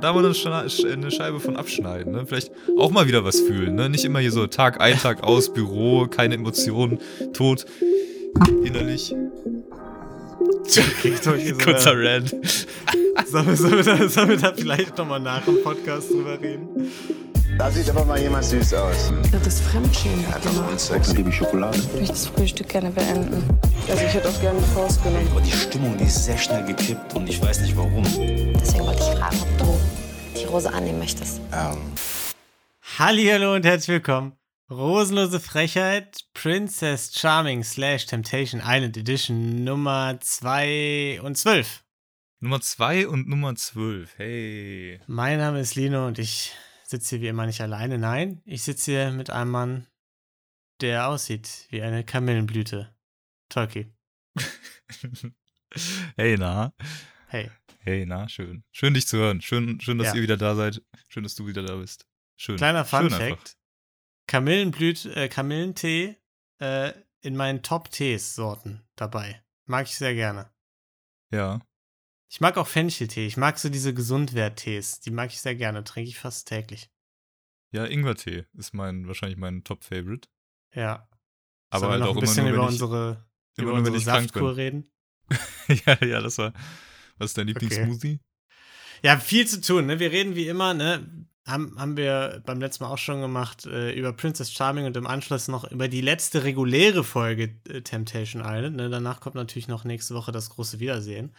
Da mal eine Scheibe von abschneiden, ne? Vielleicht auch mal wieder was fühlen, ne? Nicht immer hier so Tag ein, Tag aus, Büro, keine Emotionen, tot, innerlich. Kurzer Rant. Sollen wir, sollen, wir da, sollen wir da vielleicht nochmal nach dem Podcast drüber reden? Da sieht aber mal jemand süß aus. Das ist Fremdschämen. Hat doch einen Sex. Ich Schokolade. Ich möchte das Frühstück gerne beenden. Also ich hätte auch gerne eine Faust genommen. Aber die Stimmung, die ist sehr schnell gekippt und ich weiß nicht warum. Deswegen wollte ich fragen, ob du die Rose annehmen möchtest. Ähm. Hallihallo und herzlich willkommen. Rosenlose Frechheit, Princess Charming slash Temptation Island Edition Nummer 2 und 12. Nummer 2 und Nummer 12, hey. Mein Name ist Lino und ich sitze hier wie immer nicht alleine. Nein, ich sitze hier mit einem Mann, der aussieht wie eine Kamillenblüte. Tolki. hey, na. Hey. Hey, na, schön. Schön, dich zu hören. Schön, schön dass Ja. ihr wieder da seid. Schön, dass du wieder da bist. Schön. Kleiner Fun schön einfach. Fact: Kamillenblüt, äh, Kamillentee äh, in meinen Top-Tees-Sorten dabei. Mag ich sehr gerne. Ja. Ich mag auch Fencheltee. Ich mag so diese Gesundwert-Tees. Die mag ich sehr gerne. Trinke ich fast täglich. Ja, Ingwertee ist mein, wahrscheinlich mein Top-Favorite. Ja. Aber halt noch auch ein immer bisschen nur, über ich, unsere, immer über unsere Saftkur reden. ja, ja, das war. Was ist dein Lieblingssmoothie? Ja, viel zu tun. Ne? Wir reden wie immer, ne? Haben, haben wir beim letzten Mal auch schon gemacht, äh, über Princess Charming und im Anschluss noch über die letzte reguläre Folge äh, Temptation Island. Ne? Danach kommt natürlich noch nächste Woche das große Wiedersehen.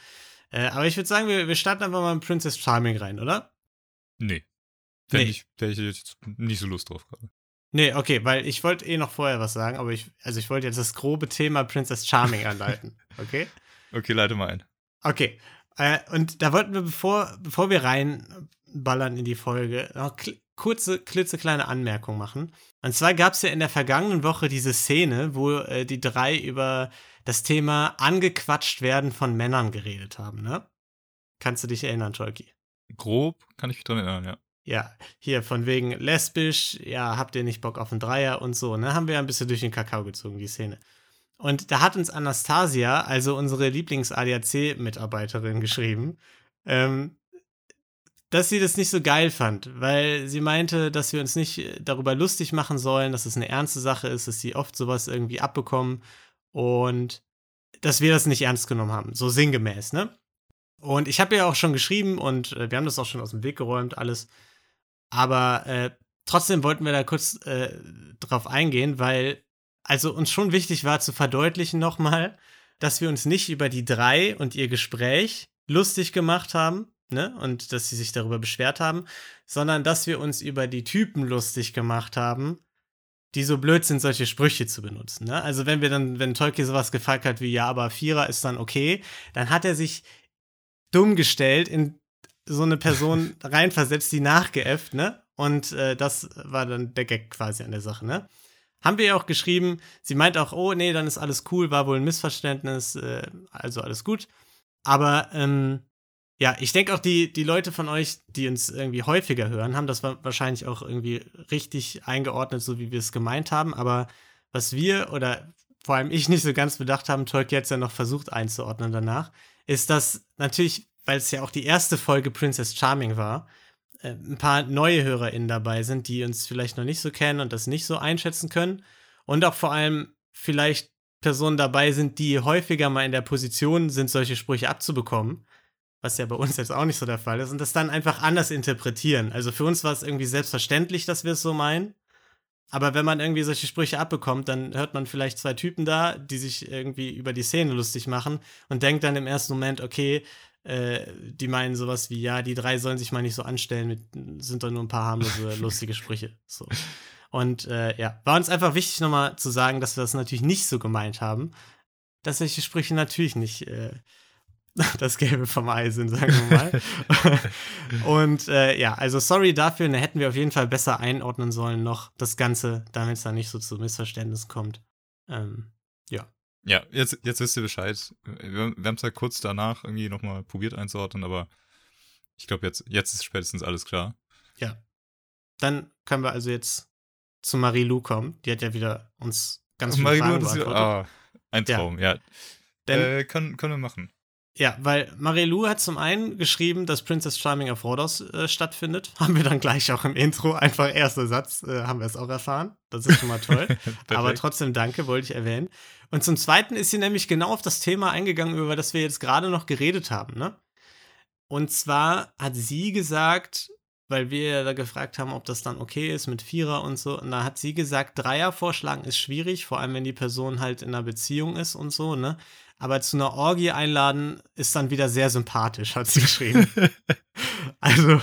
Äh, aber ich würde sagen, wir, wir starten einfach mal mit Princess Charming rein, oder? Nee. Fänd Nee. ich, hätte ich jetzt nicht so Lust drauf gerade. Nee, okay, weil ich wollte eh noch vorher was sagen, aber ich, also ich wollte jetzt das grobe Thema Princess Charming anleiten, okay? Okay, leite mal ein. Okay. Äh, und da wollten wir, bevor, bevor wir reinballern in die Folge, noch kl kurze, klitzekleine Anmerkung machen. Und zwar gab es ja in der vergangenen Woche diese Szene, wo äh, die drei über das Thema angequatscht werden von Männern geredet haben, ne? Kannst du dich erinnern, Tolki? Grob kann ich mich dran erinnern, ja. Ja, hier von wegen lesbisch, ja, habt ihr nicht Bock auf einen Dreier und so, ne? Haben wir ein bisschen durch den Kakao gezogen, die Szene. Und da hat uns Anastasia, also unsere Lieblings-ADAC-Mitarbeiterin, geschrieben, ähm, dass sie das nicht so geil fand, weil sie meinte, dass wir uns nicht darüber lustig machen sollen, dass es eine ernste Sache ist, dass sie oft sowas irgendwie abbekommen und dass wir das nicht ernst genommen haben, so sinngemäß, ne? Und ich habe ja auch schon geschrieben und äh, wir haben das auch schon aus dem Weg geräumt, alles. Aber äh, trotzdem wollten wir da kurz äh, drauf eingehen, weil also uns schon wichtig war zu verdeutlichen nochmal, dass wir uns nicht über die drei und ihr Gespräch lustig gemacht haben, ne? Und dass sie sich darüber beschwert haben, sondern dass wir uns über die Typen lustig gemacht haben, die so blöd sind, solche Sprüche zu benutzen. Ne? Also wenn wir dann, wenn Tolkien sowas gefragt hat wie, ja, aber Vierer ist dann okay, dann hat er sich dumm gestellt, in so eine Person reinversetzt, die nachgeäfft, ne? Und äh, das war dann der Gag quasi an der Sache, ne? Haben wir ja auch geschrieben, sie meint auch, oh nee, dann ist alles cool, war wohl ein Missverständnis, äh, also alles gut. Aber ähm, ja, ich denke auch, die, die Leute von euch, die uns irgendwie häufiger hören, haben das wa- wahrscheinlich auch irgendwie richtig eingeordnet, so wie wir es gemeint haben. Aber was wir oder vor allem ich nicht so ganz bedacht haben, Tolkien jetzt ja noch versucht einzuordnen danach, ist, dass natürlich, weil es ja auch die erste Folge Princess Charming war, äh, ein paar neue HörerInnen dabei sind, die uns vielleicht noch nicht so kennen und das nicht so einschätzen können. Und auch vor allem vielleicht Personen dabei sind, die häufiger mal in der Position sind, solche Sprüche abzubekommen. Was ja bei uns jetzt auch nicht so der Fall ist. Und das dann einfach anders interpretieren. Also für uns war es irgendwie selbstverständlich, dass wir es so meinen. Aber wenn man irgendwie solche Sprüche abbekommt, dann hört man vielleicht zwei Typen da, die sich irgendwie über die Szene lustig machen und denkt dann im ersten Moment, okay, äh, die meinen sowas wie, ja, die drei sollen sich mal nicht so anstellen, mit, sind doch nur ein paar harmlose, lustige Sprüche. So. Und äh, ja, war uns einfach wichtig nochmal zu sagen, dass wir das natürlich nicht so gemeint haben, dass solche Sprüche natürlich nicht äh, das Gelbe vom Ei sind, sagen wir mal. Und äh, ja, also sorry dafür, da hätten wir auf jeden Fall besser einordnen sollen noch das Ganze, damit es da nicht so zu Missverständnissen kommt. Ähm, ja. Ja, jetzt, jetzt wisst ihr Bescheid. Wir, wir haben es ja kurz danach irgendwie nochmal probiert einzuordnen, aber ich glaube, jetzt, jetzt ist spätestens alles klar. Ja. Dann können wir also jetzt zu Marie-Lou kommen. Die hat ja wieder uns ganz viele Marie-Lou Fragen wieder- beantwortet. ah, ein Ja. Traum, ja. Denn äh, können, können wir machen. Ja, weil Marilu hat zum einen geschrieben, dass Princess Charming auf Rhodos äh, stattfindet. Haben wir dann gleich auch im Intro. Einfach erster Satz äh, haben wir es auch erfahren. Das ist schon mal toll. Aber trotzdem danke, wollte ich erwähnen. Und zum Zweiten ist sie nämlich genau auf das Thema eingegangen, über das wir jetzt gerade noch geredet haben. Ne? Und zwar hat sie gesagt, weil wir ja da gefragt haben, ob das dann okay ist mit Vierer und so. Und da hat sie gesagt, Dreier vorschlagen ist schwierig, vor allem wenn die Person halt in einer Beziehung ist und so, ne? Aber zu einer Orgie einladen ist dann wieder sehr sympathisch, hat sie geschrieben. also,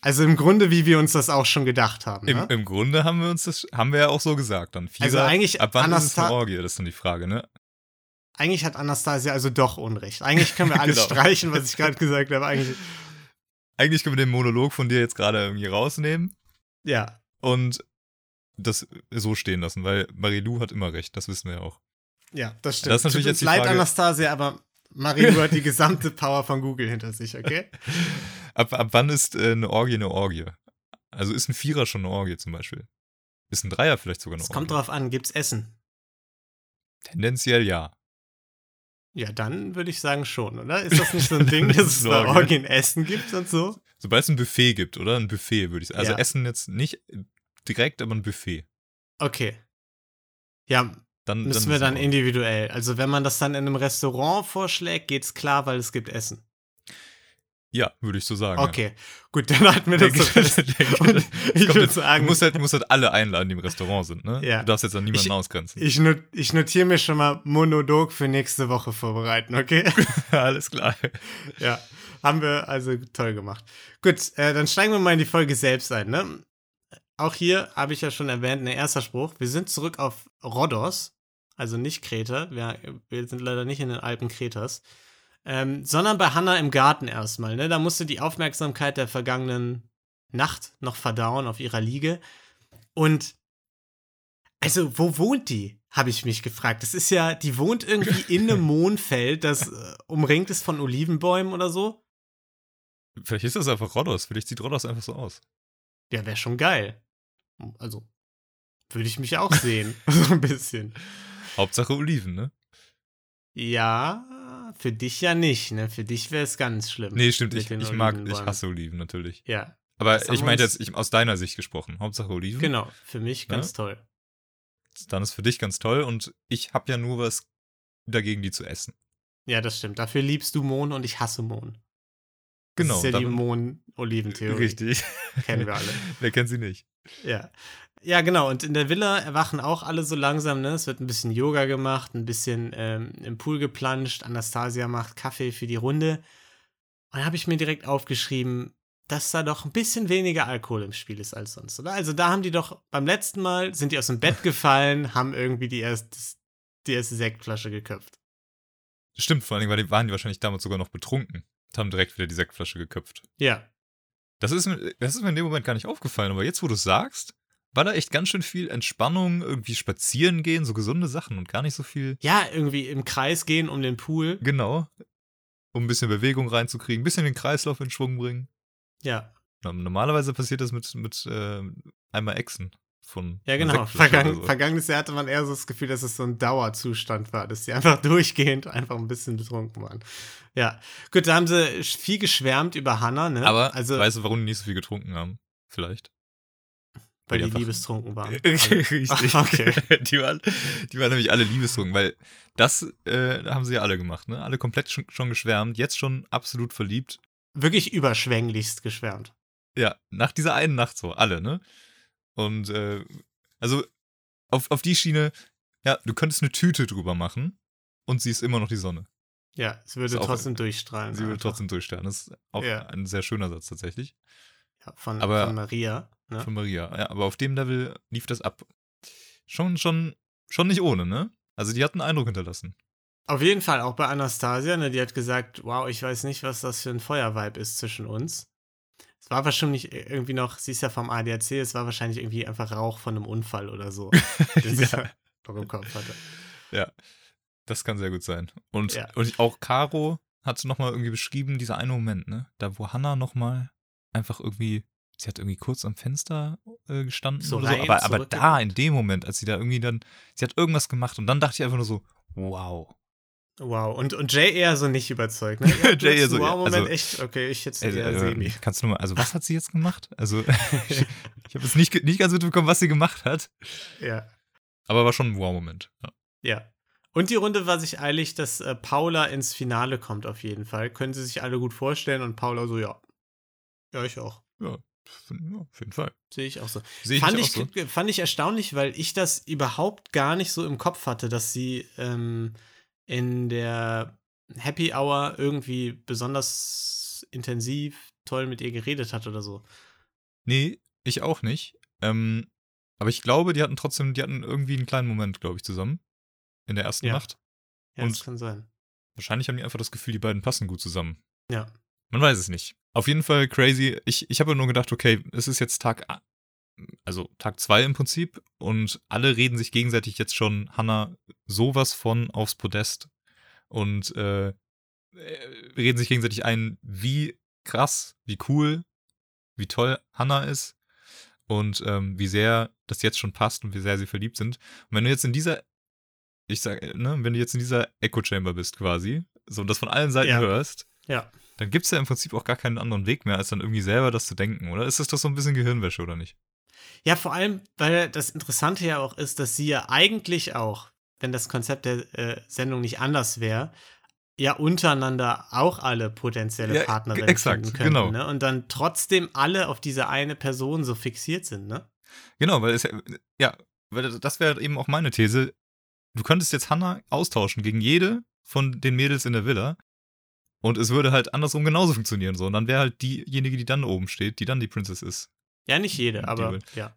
also im Grunde, wie wir uns das auch schon gedacht haben. Im, Ne? Im Grunde haben wir uns das, haben wir ja auch so gesagt dann. Vierer, Also eigentlich ab wann ist es eine Orgie? Das ist dann die Frage, ne? Eigentlich hat Anastasia also doch Unrecht. Eigentlich können wir alles Genau. streichen, was ich gerade gesagt habe. Eigentlich, Eigentlich können wir den Monolog von dir jetzt gerade irgendwie rausnehmen ja. und das so stehen lassen, weil Marilou hat immer recht, das wissen wir ja auch. Ja, das stimmt. Das ist natürlich Tut jetzt die leid, Frage- Anastasia, aber Marilu hat die gesamte Power von Google hinter sich, okay? Ab, ab wann ist äh, eine Orgie eine Orgie? Also ist ein Vierer schon eine Orgie zum Beispiel? Ist ein Dreier vielleicht sogar eine Es kommt drauf an, gibt's Essen? Tendenziell ja. Ja, dann würde ich sagen schon, oder? Ist das nicht so ein Ding, Das dass es bei eine Orgie. Orgien Essen gibt und so? Sobald es ein Buffet gibt, oder? Ein Buffet, würde ich sagen. Also Ja. Essen jetzt nicht direkt, aber ein Buffet. Okay. Ja, Dann, müssen dann wir dann individuell. Also wenn man das dann in einem Restaurant vorschlägt, geht's klar, weil es gibt Essen. Ja, würde ich so sagen. Okay, gut, dann halten wir das so fest. Und ich würde sagen, du musst halt, musst halt alle einladen, die im Restaurant sind, ne? Ja. Du darfst jetzt an niemanden Ich- ausgrenzen. ich, not, ich notiere mir schon mal Monolog für nächste Woche vorbereiten, okay? Alles klar. ja, haben wir also toll gemacht. Gut, äh, dann steigen wir mal in die Folge selbst ein, ne? Auch hier habe ich ja schon erwähnt, ein erster Spruch. Wir sind zurück auf Rhodos, also nicht Kreta. Wir, wir sind leider nicht in den Alpen Kretas, ähm, sondern bei Hannah im Garten erstmal. Ne? Da musste die Aufmerksamkeit der vergangenen Nacht noch verdauen auf ihrer Liege. Und also, wo wohnt die? Habe ich mich gefragt. Das ist ja, die wohnt irgendwie in einem Mohnfeld, das äh, umringt ist von Olivenbäumen oder so. Vielleicht ist das einfach Rhodos. Vielleicht sieht Rhodos einfach so aus. Ja, wäre schon geil. Also, würde ich mich auch sehen. so ein bisschen. Hauptsache Oliven, ne? Ja, für dich ja nicht, ne? Für dich wäre es ganz schlimm. Nee, stimmt. Ich, ich mag, ich hasse Oliven natürlich. Ja, Aber Das ich meinte jetzt ich, aus deiner Sicht gesprochen. Hauptsache Oliven. genau. Für mich ganz Ja? toll. Dann ist für dich ganz toll und ich habe ja nur was dagegen, die zu essen. Ja, das stimmt. Dafür liebst du Mohn und ich hasse Mohn. Das Genau. ist ja die Mohn-Oliventheorie. Richtig. Kennen wir alle. Wer kennt sie nicht? Ja. Ja, genau. Und in der Villa erwachen auch alle so langsam, ne? Es wird ein bisschen Yoga gemacht, ein bisschen ähm, im Pool geplanscht. Anastasia macht Kaffee für die Runde. Und da habe ich mir direkt aufgeschrieben, dass da doch ein bisschen weniger Alkohol im Spiel ist als sonst, oder? Also da haben die doch beim letzten Mal sind die aus dem Bett gefallen, haben irgendwie die erste, die erste Sektflasche geköpft. Stimmt, vor allen Dingen weil die- waren die wahrscheinlich damals sogar noch betrunken und haben direkt wieder die Sektflasche geköpft. Ja. Das ist, mir, das ist mir in dem Moment gar nicht aufgefallen, aber jetzt, wo du es sagst, war da echt ganz schön viel Entspannung, irgendwie spazieren gehen, so gesunde Sachen und gar nicht so viel, Ja, irgendwie im Kreis gehen um den Pool. genau, um ein bisschen Bewegung reinzukriegen, ein bisschen den Kreislauf in Schwung bringen. Ja. Normalerweise passiert das mit, mit äh, einmal Exen von Ja, genau. Vergangen, so. Vergangenes Jahr hatte man eher so das Gefühl, dass es so ein Dauerzustand war, dass sie einfach durchgehend einfach ein bisschen betrunken waren. Ja. Gut, da haben sie viel geschwärmt über Hannah, ne? Aber also, weißt du, warum die nicht so viel getrunken haben? Vielleicht. Weil die liebestrunken waren. Richtig. Ach, okay. Die waren, die waren nämlich alle liebestrunken, weil das äh, haben sie ja alle gemacht, ne? Alle komplett schon, schon geschwärmt, jetzt schon absolut verliebt. Wirklich überschwänglichst geschwärmt. Ja, nach dieser einen Nacht so, alle, ne? Und äh, also auf, auf die Schiene, ja, du könntest eine Tüte drüber machen und sie ist immer noch die Sonne. Ja, es würde Ist auch- trotzdem durchstrahlen. Sie würde einfach. trotzdem durchsterben. Das ist auch Ja. ein sehr schöner Satz tatsächlich. Ja, von, aber- von Maria. Ne? Von Maria. Ja, aber auf dem Level lief das ab. Schon, schon, schon nicht ohne, ne? Also die hat einen Eindruck hinterlassen. Auf jeden Fall auch bei Anastasia, ne, die hat gesagt, wow, ich weiß nicht, was das für ein Feuervibe ist zwischen uns. Es war wahrscheinlich irgendwie noch, sie ist ja vom ADAC, es war wahrscheinlich irgendwie einfach Rauch von einem Unfall oder so, den sie Ja. noch im Kopf hatte. Ja, das kann sehr gut sein. Und, Ja. und auch Caro hat nochmal irgendwie beschrieben, dieser eine Moment, ne? Da, wo Hannah nochmal einfach irgendwie, sie hat irgendwie kurz am Fenster äh, gestanden So oder so, aber, aber da, in dem Moment, als sie da irgendwie dann, sie hat irgendwas gemacht und dann dachte ich einfach nur so, wow. Wow, und, und Jay eher so nicht überzeugt, ne? Ja, Jay eher so, wow, ja, Moment, also- echt, okay, ich jetzt Äh, eher äh, semi. kannst du nur mal, also was hat sie jetzt gemacht? Also ich, habe jetzt nicht, nicht ganz mitbekommen, was sie gemacht hat, Ja. aber war schon ein Wow-Moment. Ja. Ja. Und die Runde war sich eilig, dass äh, Paula ins Finale kommt, auf jeden Fall. Können sie sich alle gut vorstellen und Paula so, ja. Ja, ich auch. Ja, auf jeden Fall. Sehe ich auch so. Sehe ich fand, auch ich, so. fand ich erstaunlich, weil ich das überhaupt gar nicht so im Kopf hatte, dass sie ähm, in der Happy Hour irgendwie besonders intensiv toll mit ihr geredet hat oder so. Nee, ich auch nicht. Ähm, aber ich glaube, die hatten trotzdem, die hatten irgendwie einen kleinen Moment, glaube ich, zusammen. In der ersten Ja. Nacht. Ja, Und- das kann sein. Wahrscheinlich haben die einfach das Gefühl, die beiden passen gut zusammen. Ja. Man weiß es nicht. Auf jeden Fall crazy. Ich, ich habe nur gedacht, okay, es ist jetzt Tag, also Tag zwei im Prinzip und alle reden sich gegenseitig jetzt schon, Hannah, sowas von aufs Podest und äh, äh, reden sich gegenseitig ein, wie krass, wie cool, wie toll Hannah ist und ähm, wie sehr das jetzt schon passt und wie sehr sie verliebt sind. Und wenn du jetzt in dieser, ich sag, ne, wenn du jetzt in dieser Echo Chamber bist quasi, so und das von allen Seiten Ja. hörst, Ja. Dann gibt es ja im Prinzip auch gar keinen anderen Weg mehr, als dann irgendwie selber das zu denken, oder? Ist das doch so ein bisschen Gehirnwäsche, oder nicht? Ja, vor allem, weil das Interessante ja auch ist, dass sie ja eigentlich auch, wenn das Konzept der äh, Sendung nicht anders wäre, ja untereinander auch alle potenzielle Ja, Partnerinnen exakt, finden könnten. genau. Ne? Und dann trotzdem alle auf diese eine Person so fixiert sind, ne? Genau, weil es ja, ja, weil das wäre eben auch meine These. Du könntest jetzt Hannah austauschen gegen jede von den Mädels in der Villa und es würde halt andersrum genauso funktionieren so und dann wäre halt diejenige, die dann oben steht, die dann die Princess ist. Ja, nicht jede, aber ja.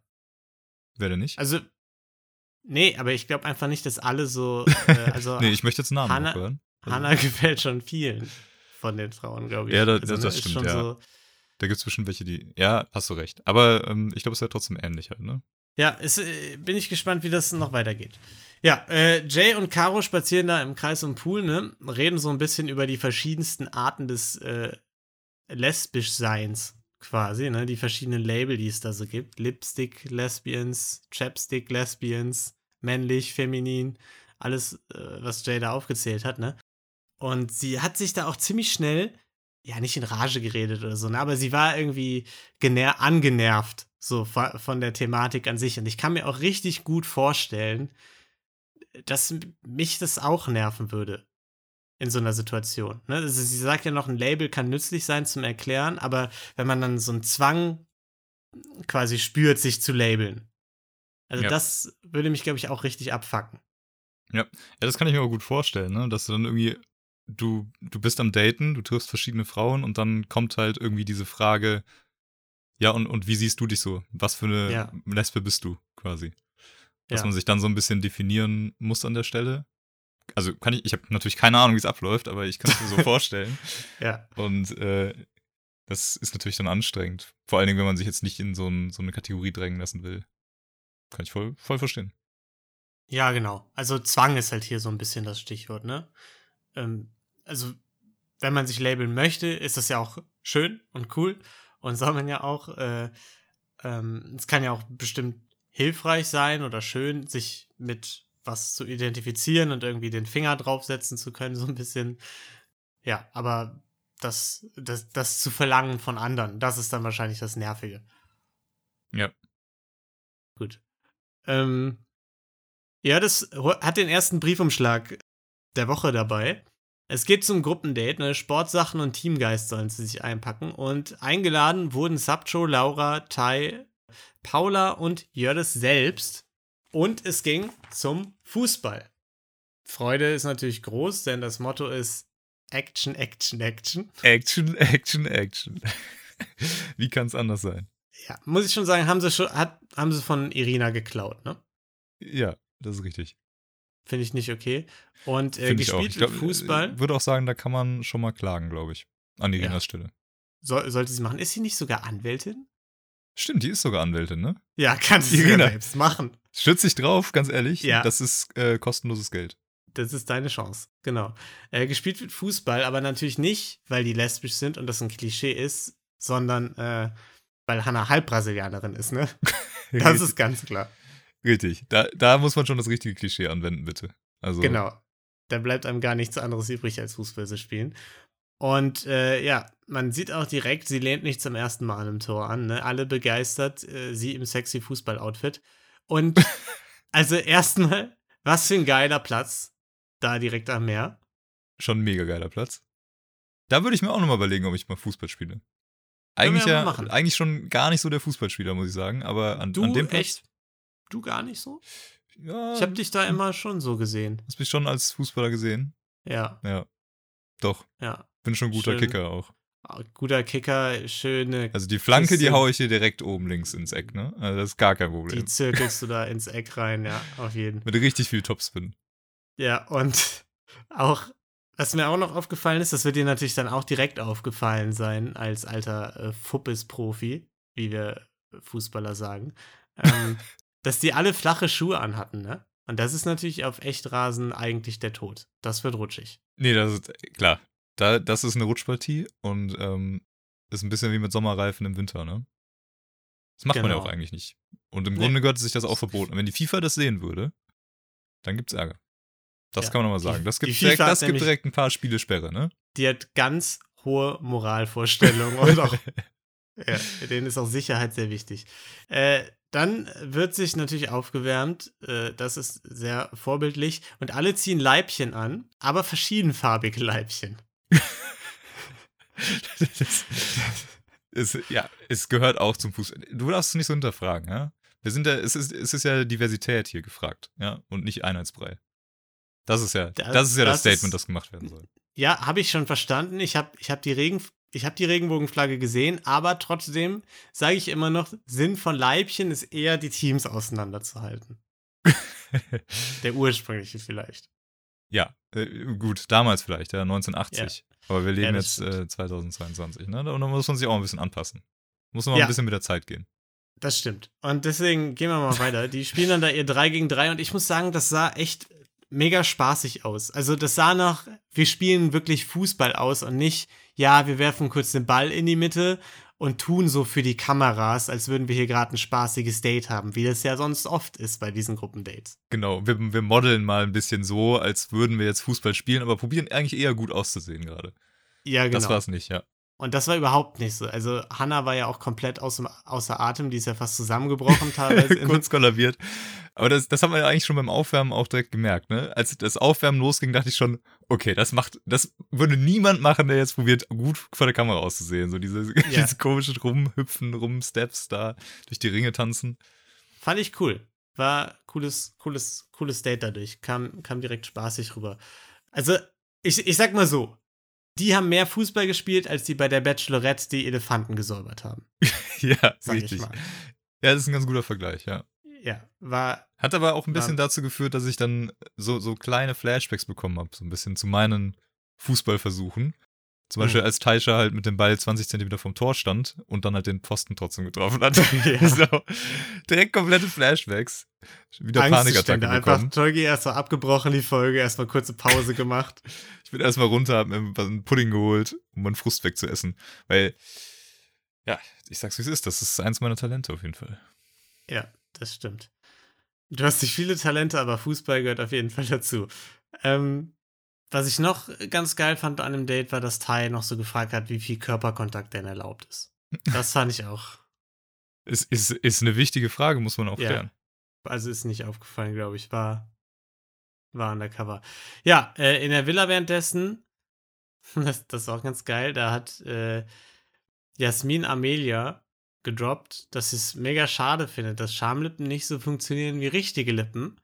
Wäre der nicht? Also, nee, aber ich glaube einfach nicht, dass alle so, äh, also nee, ich möchte jetzt Namen Hannah- auch hören. Also, Hannah gefällt schon vielen von den Frauen, glaube ich. Ja, da- also, das- das ist stimmt, schon ja. so, Da gibt es bestimmt welche, die. Ja, hast du recht. Aber ähm, ich glaube, es wäre trotzdem ähnlich halt, ne? Ja, es, äh, bin ich gespannt, wie das noch weitergeht. Ja, äh, Jay und Caro spazieren da im Kreis den Pool, ne? Reden so ein bisschen über die verschiedensten Arten des äh, Lesbischseins quasi, ne? Die verschiedenen Label, die es da so gibt. Lipstick Lesbians, Chapstick Lesbians, männlich, feminin, alles, äh, was Jay da aufgezählt hat, ne? Und sie hat sich da auch ziemlich schnell, ja, nicht in Rage geredet oder so, ne? Aber sie war irgendwie gener angenervt, so von der Thematik an sich. Und ich kann mir auch richtig gut vorstellen, dass mich das auch nerven würde in so einer Situation. Ne? Also sie sagt ja noch, ein Label kann nützlich sein zum Erklären, aber wenn man dann so einen Zwang quasi spürt, sich zu labeln, also Ja. das würde mich, glaube ich, auch richtig abfacken. Ja, das kann ich mir auch gut vorstellen, ne? Dass du dann irgendwie, du, du bist am Daten, du triffst verschiedene Frauen und dann kommt halt irgendwie diese Frage, ja, und, und wie siehst du dich so? Was für eine Ja. Lesbe bist du quasi? Dass Ja. man sich dann so ein bisschen definieren muss an der Stelle. Also kann ich, ich habe natürlich keine Ahnung, wie es abläuft, aber ich kann es mir so vorstellen. Ja. Und äh, das ist natürlich dann anstrengend. Vor allen Dingen, wenn man sich jetzt nicht in so, ein, so eine Kategorie drängen lassen will. Kann ich voll, voll verstehen. Ja, genau. Also Zwang ist halt hier so ein bisschen das Stichwort, ne? Ähm, also, wenn man sich labeln möchte, ist das ja auch schön und cool und soll man ja auch. Äh, ähm, es kann ja auch bestimmt hilfreich sein oder schön, sich mit was zu identifizieren und irgendwie den Finger draufsetzen zu können, so ein bisschen. Ja, aber das, das, das zu verlangen von anderen, das ist dann wahrscheinlich das Nervige. Ja. Gut. Ähm, ja, das hat den ersten Briefumschlag der Woche dabei. Es geht zum Gruppendate, ne? Sportsachen und Teamgeist sollen sie sich einpacken. Und eingeladen wurden Sabcho, Laura, Tai, Paula und Jördis selbst. Und es ging zum Fußball. Freude ist natürlich groß, denn das Motto ist Action, Action, Action. Action, Action, Action. Wie kann es anders sein? Ja, muss ich schon sagen, haben sie schon, hat, haben sie von Irina geklaut, ne? Ja, das ist richtig. Finde ich nicht okay. Und äh, Finde ich gespielt Ich glaub, wird Fußball. Ich würde auch sagen, da kann man schon mal klagen, glaube ich. An Irinas Ja. Stelle. Soll, sollte sie machen. Ist sie nicht sogar Anwältin? Stimmt, die ist sogar Anwältin, ne? Ja, kann sie Irina. sogar selbst machen. Stütz dich drauf, ganz ehrlich. Ja. Das ist äh, kostenloses Geld. Das ist deine Chance. Genau. Äh, gespielt wird Fußball, aber natürlich nicht, weil die lesbisch sind und das ein Klischee ist, sondern äh, weil Hannah Halbbrasilianerin ist, ne? Das ist ganz klar. Richtig. Da, da muss man schon das richtige Klischee anwenden, bitte. Also, Genau. Da bleibt einem gar nichts anderes übrig, als Fußball zu spielen. Und äh, ja, man sieht auch direkt, sie lehnt nicht zum ersten Mal an einem Tor an. Ne? Alle begeistert, äh, sie im sexy Fußball-Outfit. Und also erstmal, was für ein geiler Platz da direkt am Meer. Schon ein mega geiler Platz. Da würde ich mir auch nochmal überlegen, ob ich mal Fußball spiele. Eigentlich ja machen. eigentlich schon gar nicht so der Fußballspieler, muss ich sagen. Aber an, Du an dem Platz. echt? Du gar nicht so? Ja, Ich habe dich da immer schon so gesehen. hast mich schon als Fußballer gesehen. Ja, Ja. Doch. ja. Bin schon ein guter Schön. Kicker auch. Ah, Guter Kicker, schöne. Also die Flanke, die Bisschen- haue ich dir direkt oben links ins Eck, ne? Also das ist gar kein Die Problem. zirkelst du da ins Eck rein, ja, auf jeden. Mit richtig viel Topspin. Ja, und auch, was mir auch noch aufgefallen ist, das wird dir natürlich dann auch direkt aufgefallen sein, als alter äh, Fuppes-Profi, wie wir Fußballer sagen, ähm, dass die alle flache Schuhe anhatten, ne? Und das ist natürlich auf Echtrasen eigentlich der Tod. Das wird rutschig. Nee, das ist klar. Da, das ist eine Rutschpartie und ähm, ist ein bisschen wie mit Sommerreifen im Winter, ne? Das macht man ja Genau. auch eigentlich nicht. Und im Nee. Grunde gehört sich das auch verboten. Und wenn die FIFA das sehen würde, dann gibt's Ärger. Das Ja, kann man nochmal sagen. Das gibt, direkt, das gibt direkt ein paar Spiele Sperre, ne? Die hat ganz hohe Moralvorstellungen und auch Ja, denen ist auch Sicherheit sehr wichtig. Äh, dann wird sich natürlich aufgewärmt. Äh, das ist sehr vorbildlich. Und alle ziehen Leibchen an, aber verschiedenfarbige Leibchen. Das, es, ja, es gehört auch zum Fußball. Du darfst es nicht so hinterfragen, ja? Wir sind ja, es ist, es ist ja Diversität hier gefragt, ja, und nicht Einheitsbrei. Das ist ja, das, Das- ist ja das, das Statement, ist- das gemacht werden soll. Ja, habe ich schon verstanden. Ich habe ich hab die, Regen, ich hab die Regenbogenflagge gesehen, aber trotzdem sage ich immer noch, Sinn von Leibchen ist eher, die Teams auseinanderzuhalten. Der ursprüngliche vielleicht. Ja, äh, gut, damals vielleicht, ja, 1980. Aber wir leben das jetzt äh, 2022, ne? Und da muss man sich auch ein bisschen anpassen. Muss man mal Ja. ein bisschen mit der Zeit gehen. Das stimmt. Und deswegen gehen wir mal weiter. Die spielen dann da ihr 3 gegen 3 und ich muss sagen, das sah echt mega spaßig aus. Also das sah nach, wir spielen wirklich Fußball aus und nicht, ja, wir werfen kurz den Ball in die Mitte und tun so für die Kameras, als würden wir hier gerade ein spaßiges Date haben, wie das ja sonst oft ist bei diesen Gruppendates. Genau, wir, wir modeln mal ein bisschen so, als würden wir jetzt Fußball spielen, aber probieren eigentlich eher gut auszusehen gerade. Ja, genau. Das war's nicht, ja. Und das war überhaupt nicht so. Also Hannah war ja auch komplett aus dem, außer Atem, die ist ja fast zusammengebrochen teilweise. Kurz kollabiert. Aber das, das haben wir ja eigentlich schon beim Aufwärmen auch direkt gemerkt, ne? Als das Aufwärmen losging, dachte ich schon, okay, das macht, das würde niemand machen, der jetzt probiert, gut vor der Kamera auszusehen. So diese, diese komischen Rumhüpfen, Rumsteps da durch die Ringe tanzen. Fand ich cool. War cooles, cooles, cooles Date dadurch. Kam, kam direkt spaßig rüber. Also, ich, ich sag mal so. Die haben mehr Fußball gespielt, als die bei der Bachelorette die Elefanten gesäubert haben. ja, Sag richtig. Ja, das ist ein ganz guter Vergleich, ja. Ja, war. Hat aber auch ein bisschen War- dazu geführt, dass ich dann so, so kleine Flashbacks bekommen habe, so ein bisschen zu meinen Fußballversuchen. Zum Beispiel, Mhm. als Taisha halt mit dem Ball 20 Zentimeter vom Tor stand und dann halt den Posten trotzdem getroffen hat. Ja. so, direkt komplette Flashbacks. Wieder Panikattacke Angstzustände. Einfach bekommen. Tolgi erstmal abgebrochen, die Folge, erstmal kurze Pause gemacht. Ich bin erstmal runter, hab mir einen Pudding geholt, um meinen Frust wegzuessen. Weil, ja, ich sag's wie es ist, das ist eins meiner Talente auf jeden Fall. Ja, das stimmt. Du hast nicht viele Talente, aber Fußball gehört auf jeden Fall dazu. Ähm, was ich noch ganz geil fand an dem Date, war, dass Tai noch so gefragt hat, wie viel Körperkontakt denn erlaubt ist. Das fand ich auch. Es ist, ist eine wichtige Frage, muss man auch Ja. klären. Also ist nicht aufgefallen, glaube ich. War, war undercover. Ja, äh, in der Villa währenddessen, das, das ist auch ganz geil, da hat äh, Jasmin Amelia gedroppt, dass sie es mega schade findet, dass Schamlippen nicht so funktionieren wie richtige Lippen.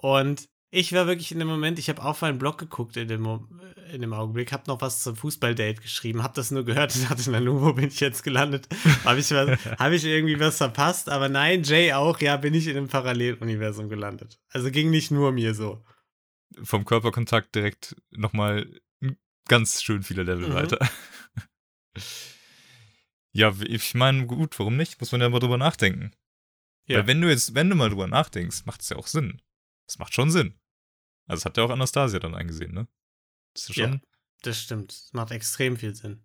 Und ich war wirklich in dem Moment, ich habe auf meinen Blog geguckt in dem, in dem Augenblick, habe noch was zum Fußballdate geschrieben, habe das nur gehört und dachte, na nun, wo bin ich jetzt gelandet? Habe ich, was- hab ich irgendwie was verpasst? Aber nein, Jay auch, ja, bin ich in einem Paralleluniversum gelandet. Also ging nicht nur mir so. Vom Körperkontakt direkt nochmal ganz schön viele Level Mhm. weiter. ja, ich meine, gut, warum nicht? Muss man ja mal drüber nachdenken. Ja. Weil wenn du jetzt, wenn du mal drüber nachdenkst, macht es ja auch Sinn. Das macht schon Sinn. Also das hat ja auch Anastasia dann eingesehen, ne? Das ist ja Ja. schon, Das stimmt. Das macht extrem viel Sinn.